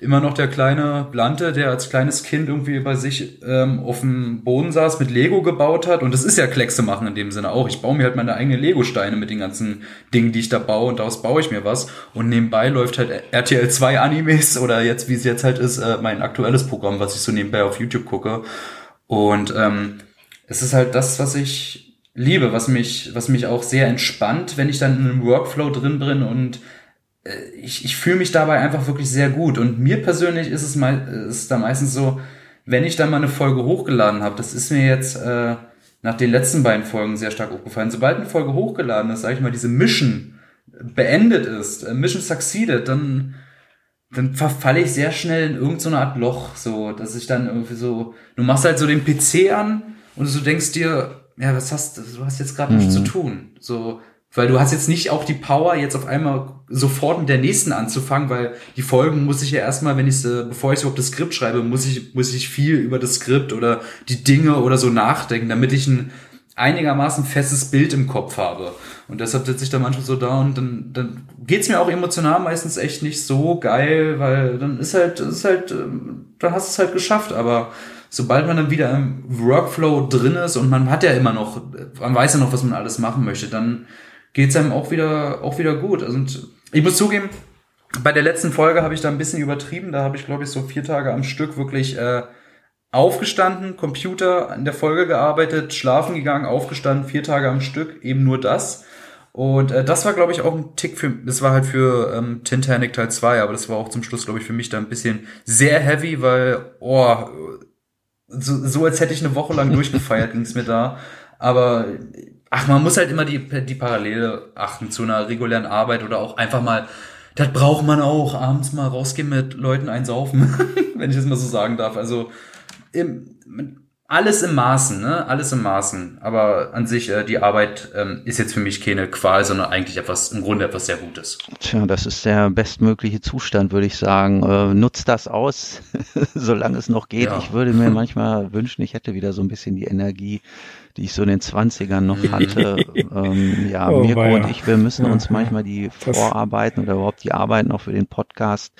immer noch der kleine Blante, der als kleines Kind irgendwie bei sich ähm, auf dem Boden saß, mit Lego gebaut hat. Und das ist ja Kleckse machen in dem Sinne auch. Ich baue mir halt meine eigenen Lego-Steine mit den ganzen Dingen, die ich da baue und daraus baue ich mir was. Und nebenbei läuft halt RTL 2 Animes oder jetzt, wie es jetzt halt ist, äh, mein aktuelles Programm, was ich so nebenbei auf YouTube gucke. Und ähm, es ist halt das, was ich liebe, was mich, was mich auch sehr entspannt, wenn ich dann in einem Workflow drin bin und ich, ich fühle mich dabei einfach wirklich sehr gut. Und mir persönlich ist es mal, ist da meistens so, wenn ich dann mal eine Folge hochgeladen habe, das ist mir jetzt äh, nach den letzten beiden Folgen sehr stark aufgefallen. Sobald eine Folge hochgeladen ist, sage ich mal, diese Mission, beendet ist, äh, Mission succeeded, dann dann verfalle ich sehr schnell in irgendeine Art Loch, so, dass ich dann irgendwie so, du machst halt so den PC an und du denkst dir, ja, was hast du, hast jetzt gerade mhm. nichts zu tun, so, weil du hast jetzt nicht auch die Power, jetzt auf einmal sofort mit der nächsten anzufangen, weil die Folgen muss ich ja erstmal, wenn ich äh, bevor ich überhaupt das Skript schreibe, muss ich, muss ich viel über das Skript oder die Dinge oder so nachdenken, damit ich ein einigermaßen festes Bild im Kopf habe. Und deshalb sitze ich da manchmal so da und dann, dann geht's mir auch emotional meistens echt nicht so geil, weil dann ist halt, ist halt, ähm, dann hast du es halt geschafft. Aber sobald man dann wieder im Workflow drin ist und man hat ja immer noch, man weiß ja noch, was man alles machen möchte, dann geht's einem auch wieder, auch wieder gut. Und ich muss zugeben, bei der letzten Folge habe ich da ein bisschen übertrieben. Da habe ich, glaube ich, so vier Tage am Stück wirklich äh, aufgestanden, Computer an der Folge gearbeitet, schlafen gegangen, aufgestanden, vier Tage am Stück, eben nur das. Und äh, das war, glaube ich, auch ein Tick für, das war halt für ähm, Titanic Teil 2, aber das war auch zum Schluss, glaube ich, für mich da ein bisschen sehr heavy, weil, oh, so, so als hätte ich eine Woche lang durchgefeiert, [laughs] ging es mir da. Aber ach, man muss halt immer die, die Parallele achten zu einer regulären Arbeit oder auch einfach mal, das braucht man auch, abends mal rausgehen mit Leuten einsaufen, [laughs] wenn ich das mal so sagen darf. Also im, alles im Maßen, ne? Alles im Maßen. Aber an sich, äh, die Arbeit ähm, ist jetzt für mich keine Qual, sondern eigentlich etwas, im Grunde etwas sehr Gutes. Tja, das ist der bestmögliche Zustand, würde ich sagen. Äh, nutzt das aus, [laughs] solange es noch geht. Ja. Ich würde mir manchmal wünschen, ich hätte wieder so ein bisschen die Energie, die ich so in den Zwanzigern noch hatte. [laughs] ähm, ja, oh, Mirko und ich, wir müssen ja, uns manchmal die Vorarbeiten oder überhaupt die Arbeiten auch für den Podcast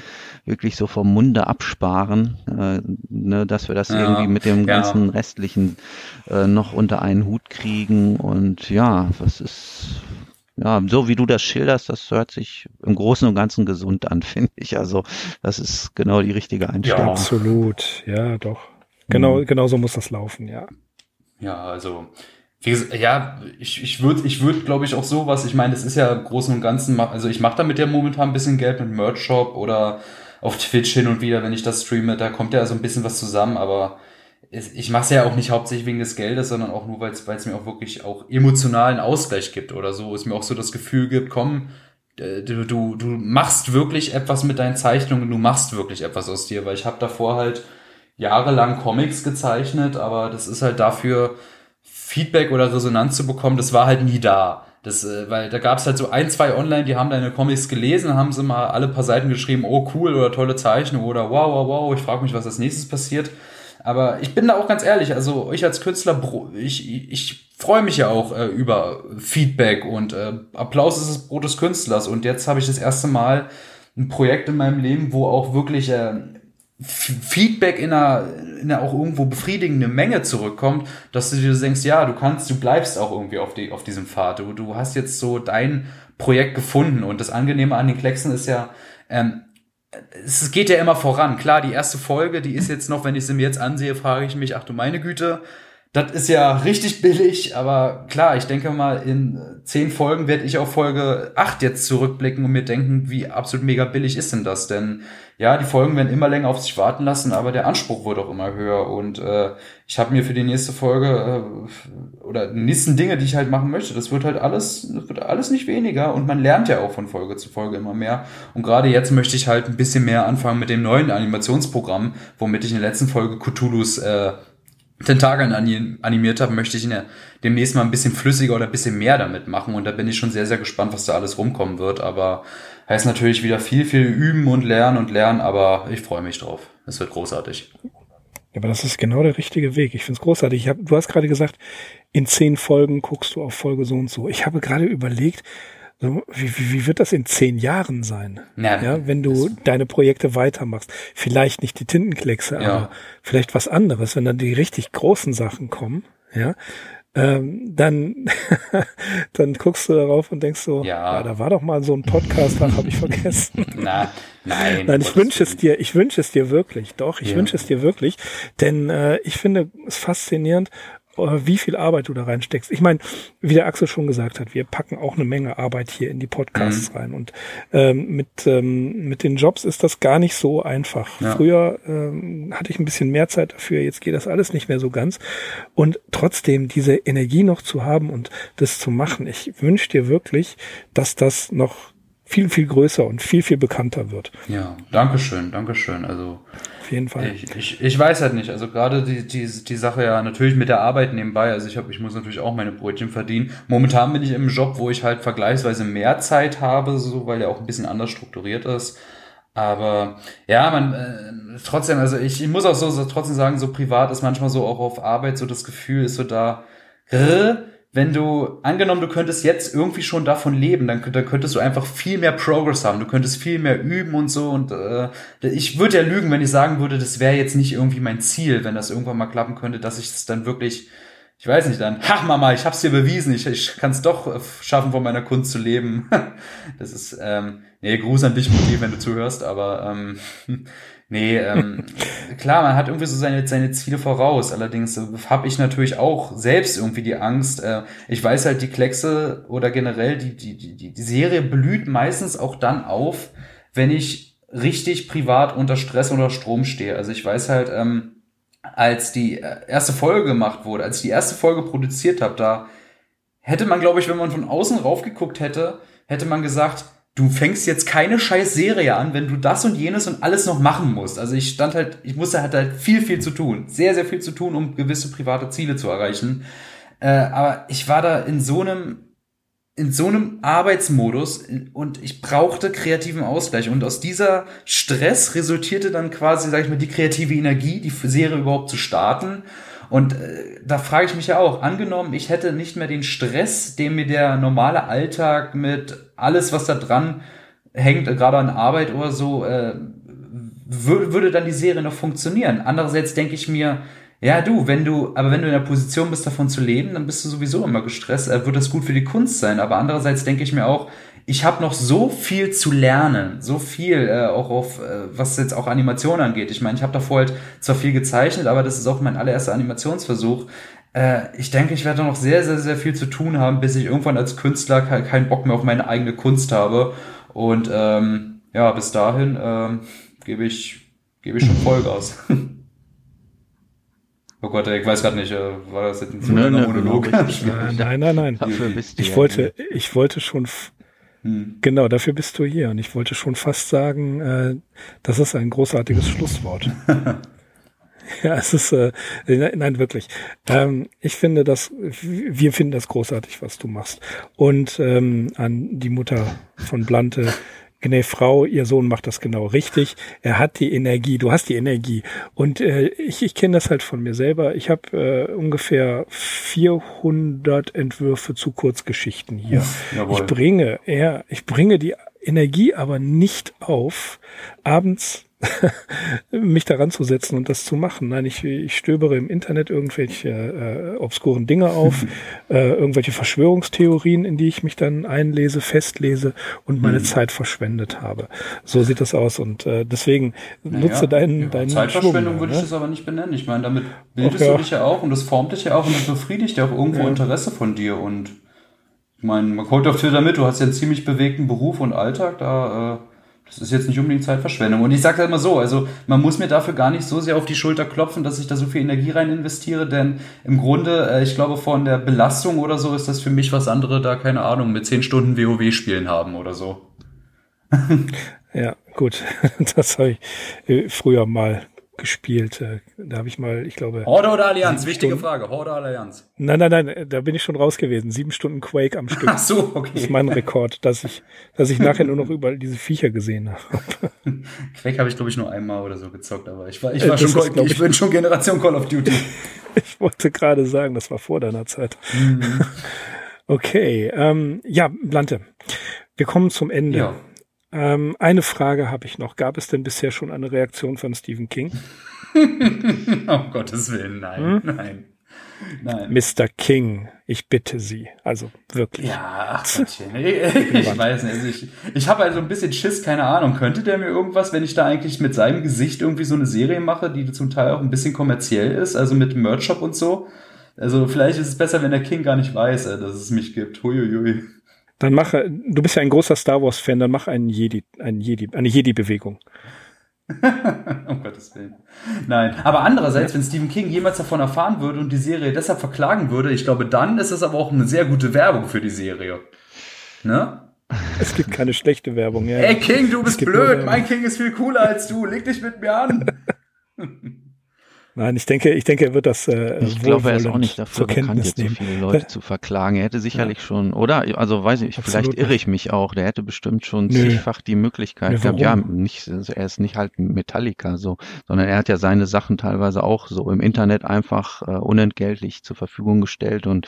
wirklich so vom Munde absparen, äh, ne, dass wir das ja, irgendwie mit dem ganzen restlichen äh, noch unter einen Hut kriegen. Und ja, was ist ja, so wie du das schilderst, das hört sich im Großen und Ganzen gesund an, [laughs] finde ich. Also, das ist genau die richtige Einstellung. Ja, absolut. Ja, doch. Genau, mhm. genau so muss das laufen, ja. Ja, also wie gesagt, ja, ich, ich würde, ich würd, glaube ich, auch sowas, ich meine, das ist ja im Großen und Ganzen, also ich mache damit ja momentan ein bisschen Geld mit Merch Shop oder auf Twitch hin und wieder, wenn ich das streame, da kommt ja so ein bisschen was zusammen, aber ich mache es ja auch nicht hauptsächlich wegen des Geldes, sondern auch nur, weil es mir auch wirklich auch emotionalen Ausgleich gibt oder so, es mir auch so das Gefühl gibt, komm, du, du, du machst wirklich etwas mit deinen Zeichnungen, du machst wirklich etwas aus dir, weil ich habe davor halt jahrelang Comics gezeichnet, aber das ist halt dafür Feedback oder Resonanz zu bekommen, das war halt nie da. Das, äh, weil da gab es halt so ein, zwei online, die haben deine Comics gelesen, haben sie mal alle paar Seiten geschrieben, oh cool oder tolle Zeichnung oder wow, wow, wow, ich frage mich, was als nächstes passiert. Aber ich bin da auch ganz ehrlich, also ich als Künstler, ich, ich, ich freue mich ja auch äh, über Feedback und äh, Applaus ist das Brot des Künstlers. Und jetzt habe ich das erste Mal ein Projekt in meinem Leben, wo auch wirklich äh, Feedback in einer, in einer auch irgendwo befriedigende Menge zurückkommt, dass du dir denkst, ja, du kannst, du bleibst auch irgendwie auf, die, auf diesem Pfad. Du, du hast jetzt so dein Projekt gefunden und das Angenehme an den Klecksen ist ja, ähm, es geht ja immer voran. Klar, die erste Folge, die ist jetzt noch, wenn ich sie mir jetzt ansehe, frage ich mich, ach du meine Güte, das ist ja richtig billig, aber klar, ich denke mal, in zehn Folgen werde ich auf Folge acht jetzt zurückblicken und mir denken, wie absolut mega billig ist denn das? Denn ja, die Folgen werden immer länger auf sich warten lassen, aber der Anspruch wird auch immer höher. Und äh, ich habe mir für die nächste Folge äh, oder die nächsten Dinge, die ich halt machen möchte, das wird halt alles, das wird alles nicht weniger und man lernt ja auch von Folge zu Folge immer mehr. Und gerade jetzt möchte ich halt ein bisschen mehr anfangen mit dem neuen Animationsprogramm, womit ich in der letzten Folge Cthulhu's äh, Tentakeln animiert habe, möchte ich in der, demnächst mal ein bisschen flüssiger oder ein bisschen mehr damit machen. Und da bin ich schon sehr, sehr gespannt, was da alles rumkommen wird. Aber heißt natürlich wieder viel, viel üben und lernen und lernen, aber ich freue mich drauf. Es wird großartig. Ja, aber das ist genau der richtige Weg. Ich finde es großartig. Ich hab, du hast gerade gesagt, in zehn Folgen guckst du auf Folge so und so. Ich habe gerade überlegt, wie, wie, wie wird das in zehn Jahren sein? Ja, ja wenn du deine Projekte weitermachst. Vielleicht nicht die Tintenkleckse, ja. aber vielleicht was anderes, wenn dann die richtig großen Sachen kommen, ja, ähm, dann, [laughs] dann guckst du darauf und denkst so, ja, ja da war doch mal so ein Podcast, da habe ich vergessen. [laughs] Na, nein. Nein, ich wünsche es dir, ich wünsche es dir wirklich, doch, ich ja. wünsche es dir wirklich, denn äh, ich finde es faszinierend, wie viel Arbeit du da reinsteckst. Ich meine, wie der Axel schon gesagt hat, wir packen auch eine Menge Arbeit hier in die Podcasts mhm. rein. Und ähm, mit, ähm, mit den Jobs ist das gar nicht so einfach. Ja. Früher ähm, hatte ich ein bisschen mehr Zeit dafür, jetzt geht das alles nicht mehr so ganz. Und trotzdem diese Energie noch zu haben und das zu machen, ich wünsche dir wirklich, dass das noch viel, viel größer und viel, viel bekannter wird. Ja, Dankeschön, Dankeschön. Also auf jeden Fall. Ich, ich, ich weiß halt nicht. Also gerade die, die, die Sache ja natürlich mit der Arbeit nebenbei. Also ich habe, ich muss natürlich auch meine Brötchen verdienen. Momentan bin ich im Job, wo ich halt vergleichsweise mehr Zeit habe, so weil er auch ein bisschen anders strukturiert ist. Aber ja, man äh, trotzdem, also ich, ich muss auch so, so trotzdem sagen, so privat ist manchmal so auch auf Arbeit so das Gefühl ist so da. Grrr, wenn du, angenommen, du könntest jetzt irgendwie schon davon leben, dann, dann könntest du einfach viel mehr Progress haben, du könntest viel mehr üben und so und äh, ich würde ja lügen, wenn ich sagen würde, das wäre jetzt nicht irgendwie mein Ziel, wenn das irgendwann mal klappen könnte, dass ich es dann wirklich, ich weiß nicht, dann, ha Mama, ich hab's dir bewiesen, ich, ich kann es doch äh, schaffen, von meiner Kunst zu leben. [laughs] das ist, ähm, nee, Gruß an dich, Mutti, wenn du zuhörst, aber ähm, [laughs] Nee, ähm, [laughs] klar, man hat irgendwie so seine, seine Ziele voraus. Allerdings äh, habe ich natürlich auch selbst irgendwie die Angst. Äh, ich weiß halt, die Kleckse oder generell die, die, die, die Serie blüht meistens auch dann auf, wenn ich richtig privat unter Stress oder Strom stehe. Also ich weiß halt, ähm, als die äh, erste Folge gemacht wurde, als ich die erste Folge produziert habe, da hätte man, glaube ich, wenn man von außen raufgeguckt hätte, hätte man gesagt, du fängst jetzt keine scheiß Serie an, wenn du das und jenes und alles noch machen musst. Also ich stand halt, ich musste halt halt viel, viel zu tun. Sehr, sehr viel zu tun, um gewisse private Ziele zu erreichen. Äh, aber ich war da in so einem, in so einem Arbeitsmodus und ich brauchte kreativen Ausgleich. Und aus dieser Stress resultierte dann quasi, sag ich mal, die kreative Energie, die Serie überhaupt zu starten. Und äh, da frage ich mich ja auch, angenommen, ich hätte nicht mehr den Stress, den mir der normale Alltag mit alles, was da dran hängt, gerade an Arbeit oder so, äh, würde dann die Serie noch funktionieren. Andererseits denke ich mir, ja, du, wenn du, aber wenn du in der Position bist, davon zu leben, dann bist du sowieso immer gestresst. Äh, wird das gut für die Kunst sein. Aber andererseits denke ich mir auch, ich habe noch so viel zu lernen, so viel, äh, auch auf, äh, was jetzt auch Animation angeht. Ich meine, ich habe davor halt zwar viel gezeichnet, aber das ist auch mein allererster Animationsversuch. Äh, ich denke, ich werde noch sehr, sehr, sehr viel zu tun haben, bis ich irgendwann als Künstler keinen Bock mehr auf meine eigene Kunst habe. Und ähm, ja, bis dahin ähm, gebe ich, gebe ich schon Vollgas. [laughs] Oh Gott, ich weiß gerade nicht, äh, war das jetzt ein zu langer Monolog? Nein, nein, nein. Dafür bist du ich ja wollte, ich wollte schon hm. Genau, dafür bist du hier. Und ich wollte schon fast sagen, äh, das ist ein großartiges Schlusswort. [laughs] ja, es ist, äh, nein, wirklich. Ähm, ich finde das, wir finden das großartig, was du machst. Und ähm, an die Mutter von Blante, nee, Frau, ihr Sohn macht das genau richtig. Er hat die Energie, du hast die Energie. Und äh, ich, ich kenne das halt von mir selber. Ich habe äh, ungefähr 400 Entwürfe zu Kurzgeschichten hier. Jawohl. Ich bringe, ja, ich bringe die Energie aber nicht auf, abends [laughs] mich daran zu setzen und das zu machen. Nein, ich, ich stöbere im Internet irgendwelche äh, obskuren Dinge auf, [laughs] äh, irgendwelche Verschwörungstheorien, in die ich mich dann einlese, festlese und meine mhm. Zeit verschwendet habe. So sieht das aus und äh, deswegen naja, nutze deinen, deinen Zeitverschwendung Schwung, würde ne? ich das aber nicht benennen. Ich meine, damit bildest okay. du dich ja auch und das formt dich ja auch und das befriedigt ja auch irgendwo ja. Interesse von dir und ich meine, man kommt auf Twitter mit, du hast ja einen ziemlich bewegten Beruf und Alltag, da äh, das ist jetzt nicht unbedingt Zeitverschwendung. Und ich sage halt mal so, also man muss mir dafür gar nicht so sehr auf die Schulter klopfen, dass ich da so viel Energie rein investiere, denn im Grunde, äh, ich glaube, von der Belastung oder so ist das für mich was andere da, keine Ahnung, mit zehn Stunden WoW spielen haben oder so. [laughs] ja, gut. [laughs] Das habe ich äh, früher mal gespielt. Äh, da habe ich mal, ich glaube. Horde oder Allianz? Wichtige Stunden, Frage. Horde oder Allianz? Nein, nein, nein, da bin ich schon raus gewesen. Sieben Stunden Quake am Stück. Ach so, okay. Das ist mein Rekord, dass ich, dass ich nachher nur noch [laughs] überall diese Viecher gesehen habe. [laughs] Quake habe ich, glaube ich, nur einmal oder so gezockt, aber ich war, ich war äh, schon, ist, ich, ich bin schon Generation Call of Duty. [laughs] ich wollte gerade sagen, das war vor deiner Zeit. Mhm. Okay, ähm, ja, Blante. Wir kommen zum Ende. Ja. Ähm, eine Frage habe ich noch. Gab es denn bisher schon eine Reaktion von Stephen King? [laughs] um Gottes Willen, nein, hm? nein. Nein. Mr. King, ich bitte Sie. Also wirklich. Ja, ach Gottchen. Ich, ich weiß nicht. Also ich, ich habe also ein bisschen Schiss, keine Ahnung. Könnte der mir irgendwas, wenn ich da eigentlich mit seinem Gesicht irgendwie so eine Serie mache, die zum Teil auch ein bisschen kommerziell ist, also mit Merch-Shop und so, Also vielleicht ist es besser, wenn der King gar nicht weiß, äh, dass es mich gibt. Huiuiui. Dann mache, du bist ja ein großer Star Wars Fan, dann mach einen Jedi, einen Jedi, eine Jedi-Bewegung. [laughs] um Gottes Willen. Nein. Aber andererseits, wenn Stephen King jemals davon erfahren würde und die Serie deshalb verklagen würde, ich glaube, dann ist es aber auch eine sehr gute Werbung für die Serie. Ne? Es gibt keine schlechte Werbung, ja. Ey King, du bist blöd. Mein King ist viel cooler als du. Leg dich mit mir an. [laughs] Nein, ich denke, ich denke, er wird das. Äh, ich glaube, er ist auch nicht dafür bekannt, jetzt so viele Leute zu verklagen. Er hätte sicherlich ja. schon, oder? Also weiß ich, Absolut vielleicht irre ich mich auch. Der hätte bestimmt schon Nö. zigfach die Möglichkeit Nö, gehabt. Ja, nicht, er ist nicht halt Metallica so, sondern er hat ja seine Sachen teilweise auch so im Internet einfach äh, unentgeltlich zur Verfügung gestellt und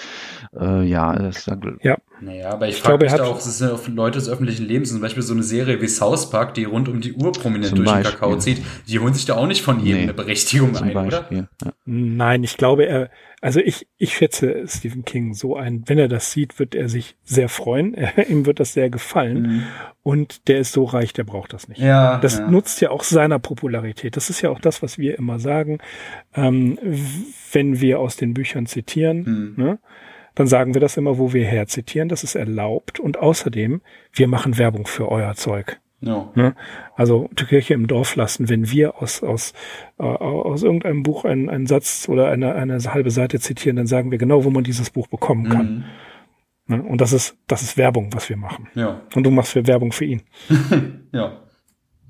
äh, ja, das ist ja. Naja, aber ich, ich frage mich da auch, es sind ja Leute des öffentlichen Lebens, zum Beispiel so eine Serie wie South Park, die rund um die Uhr prominent durch den Kakao zieht, die holen sich da auch nicht von jedem nee, eine Berechtigung ein, Beispiel, oder? Ja. Nein, ich glaube, er, also ich, ich schätze Stephen King so ein, wenn er das sieht, wird er sich sehr freuen, er, [laughs] ihm wird das sehr gefallen mhm. und der ist so reich, der braucht das nicht. Ja, das ja. nutzt ja auch seiner Popularität. Das ist ja auch das, was wir immer sagen, ähm, wenn wir aus den Büchern zitieren, mhm. ne? Dann sagen wir das immer, wo wir herzitieren, das ist erlaubt und außerdem, wir machen Werbung für euer Zeug. No. Ne? Also die Kirche im Dorf lassen, wenn wir aus, aus, äh, aus irgendeinem Buch einen, einen Satz oder eine, eine halbe Seite zitieren, dann sagen wir genau, wo man dieses Buch bekommen kann. Ne? Und das ist, das ist Werbung, was wir machen. Ja. Und du machst für Werbung für ihn. [laughs] ja,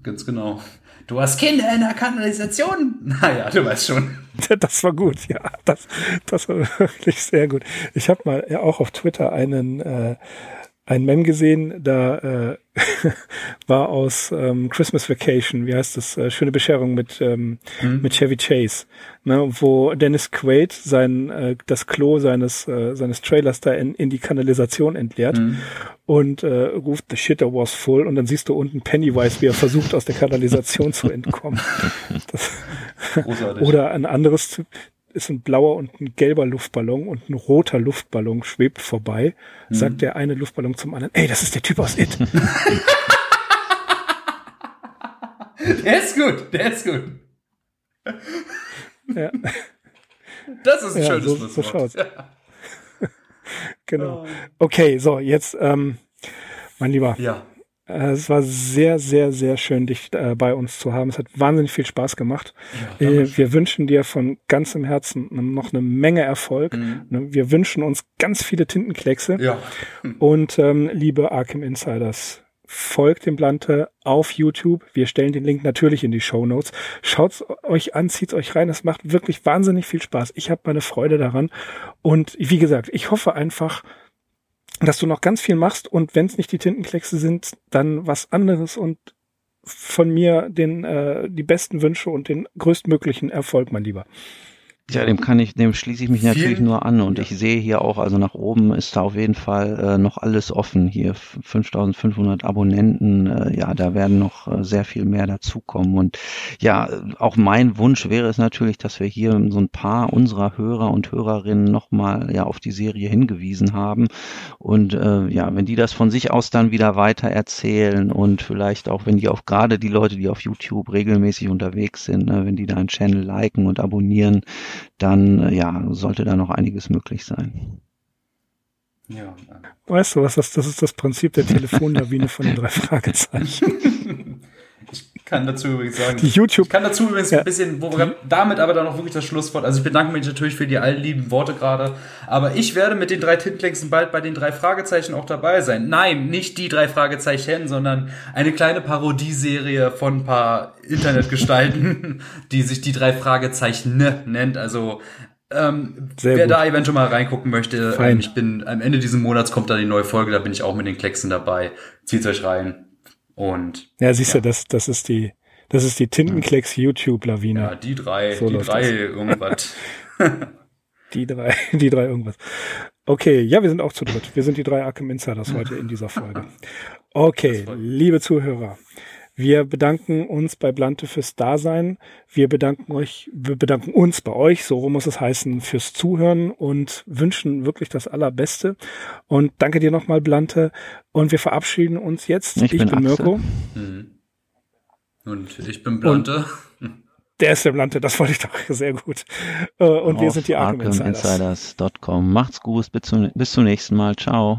ganz genau. Du hast Kinder in der Kanalisation. [laughs] Naja, du weißt schon. [laughs] Das war gut, ja. Das, das war wirklich sehr gut. Ich habe mal ja auch auf Twitter einen, äh, ein Mem gesehen, da äh, [laughs] war aus ähm, Christmas Vacation, wie heißt das, äh, schöne Bescherung mit ähm, mhm. mit Chevy Chase, ne, wo Dennis Quaid sein äh, das Klo seines äh, seines Trailers da in, in die Kanalisation entleert mhm. und äh, ruft the shitter was full und dann siehst du unten Pennywise, wie er versucht aus der Kanalisation zu entkommen. [laughs] Das, [laughs] oder ein anderes ist ein blauer und ein gelber Luftballon und ein roter Luftballon schwebt vorbei, mhm. sagt der eine Luftballon zum anderen, ey, das ist der Typ aus It. [laughs] der ist gut, der ist gut. Ja. Das ist ein ja, schönes so, so schaut's. Ja. [laughs] genau. Okay, so, jetzt, ähm, mein Lieber. Ja. Äh, es war sehr, sehr, sehr schön, dich äh, bei uns zu haben. Es hat wahnsinnig viel Spaß gemacht. Ja, äh, wir wünschen dir von ganzem Herzen noch eine Menge Erfolg. Mhm. Ne, wir wünschen uns ganz viele Tintenkleckse. Ja. Und ähm, liebe Arkham Insiders, folgt dem Blante auf YouTube. Wir stellen den Link natürlich in die Show Notes. Schaut's euch an, zieht's euch rein. Es macht wirklich wahnsinnig viel Spaß. Ich habe meine Freude daran. Und wie gesagt, ich hoffe einfach, dass du noch ganz viel machst und wenn es nicht die Tintenkleckse sind, dann was anderes und von mir den äh, die besten Wünsche und den größtmöglichen Erfolg, mein Lieber. Ja, dem kann ich, dem schließe ich mich Viel, natürlich nur an und ja. ich sehe hier auch, also nach oben ist da auf jeden Fall äh, noch alles offen. Hier 5500 Abonnenten, äh, ja, da werden noch äh, sehr viel mehr dazukommen und ja, auch mein Wunsch wäre es natürlich, dass wir hier so ein paar unserer Hörer und Hörerinnen nochmal ja auf die Serie hingewiesen haben und äh, ja, wenn die das von sich aus dann wieder weiter erzählen und vielleicht auch, wenn die auch gerade die Leute, die auf YouTube regelmäßig unterwegs sind, ne, wenn die da einen Channel liken und abonnieren, dann äh, ja, sollte da noch einiges möglich sein. Ja. Weißt du was, das, das ist das Prinzip der Telefonlawine von den drei [laughs] Fragezeichen. Ich kann dazu übrigens sagen, die YouTube, ich kann dazu übrigens ja. ein bisschen, wo wir damit aber dann auch wirklich das Schlusswort, also ich bedanke mich natürlich für die allen lieben Worte gerade, aber ich werde mit den drei Tintlexen bald bei den drei Fragezeichen auch dabei sein. Nein, nicht die drei Fragezeichen, sondern eine kleine Parodieserie von ein paar Internetgestalten, [laughs] die sich die drei Fragezeichen nennt, also ähm, wer gut. da eventuell mal reingucken möchte, ähm, ich bin am Ende dieses Monats kommt da die neue Folge, da bin ich auch mit den Klecksen dabei. Zieht's euch rein. Und ja, siehst ja. du, das, das ist die, das ist die Tintenklecks YouTube-Lawine. Ja, die drei, so die drei das. irgendwas. [laughs] die drei, die drei irgendwas. Okay, ja, wir sind auch zu dritt. Wir sind die drei Arkham Insiders [laughs] heute in dieser Folge. [laughs] Okay, liebe Zuhörer. Wir bedanken uns bei Blante fürs Dasein. Wir bedanken euch, wir bedanken uns bei euch, so rum muss es heißen, fürs Zuhören und wünschen wirklich das Allerbeste. Und danke dir nochmal, Blante. Und wir verabschieden uns jetzt. Ich, ich bin, bin Mirko. Mhm. Und ich bin Blante. Und Der ist im Lande, das wollte ich doch [laughs] sehr gut. Äh, und wir sind die Arkham, Insiders. Insiders.com. Macht's gut, bis zum, bis zum nächsten Mal. Ciao.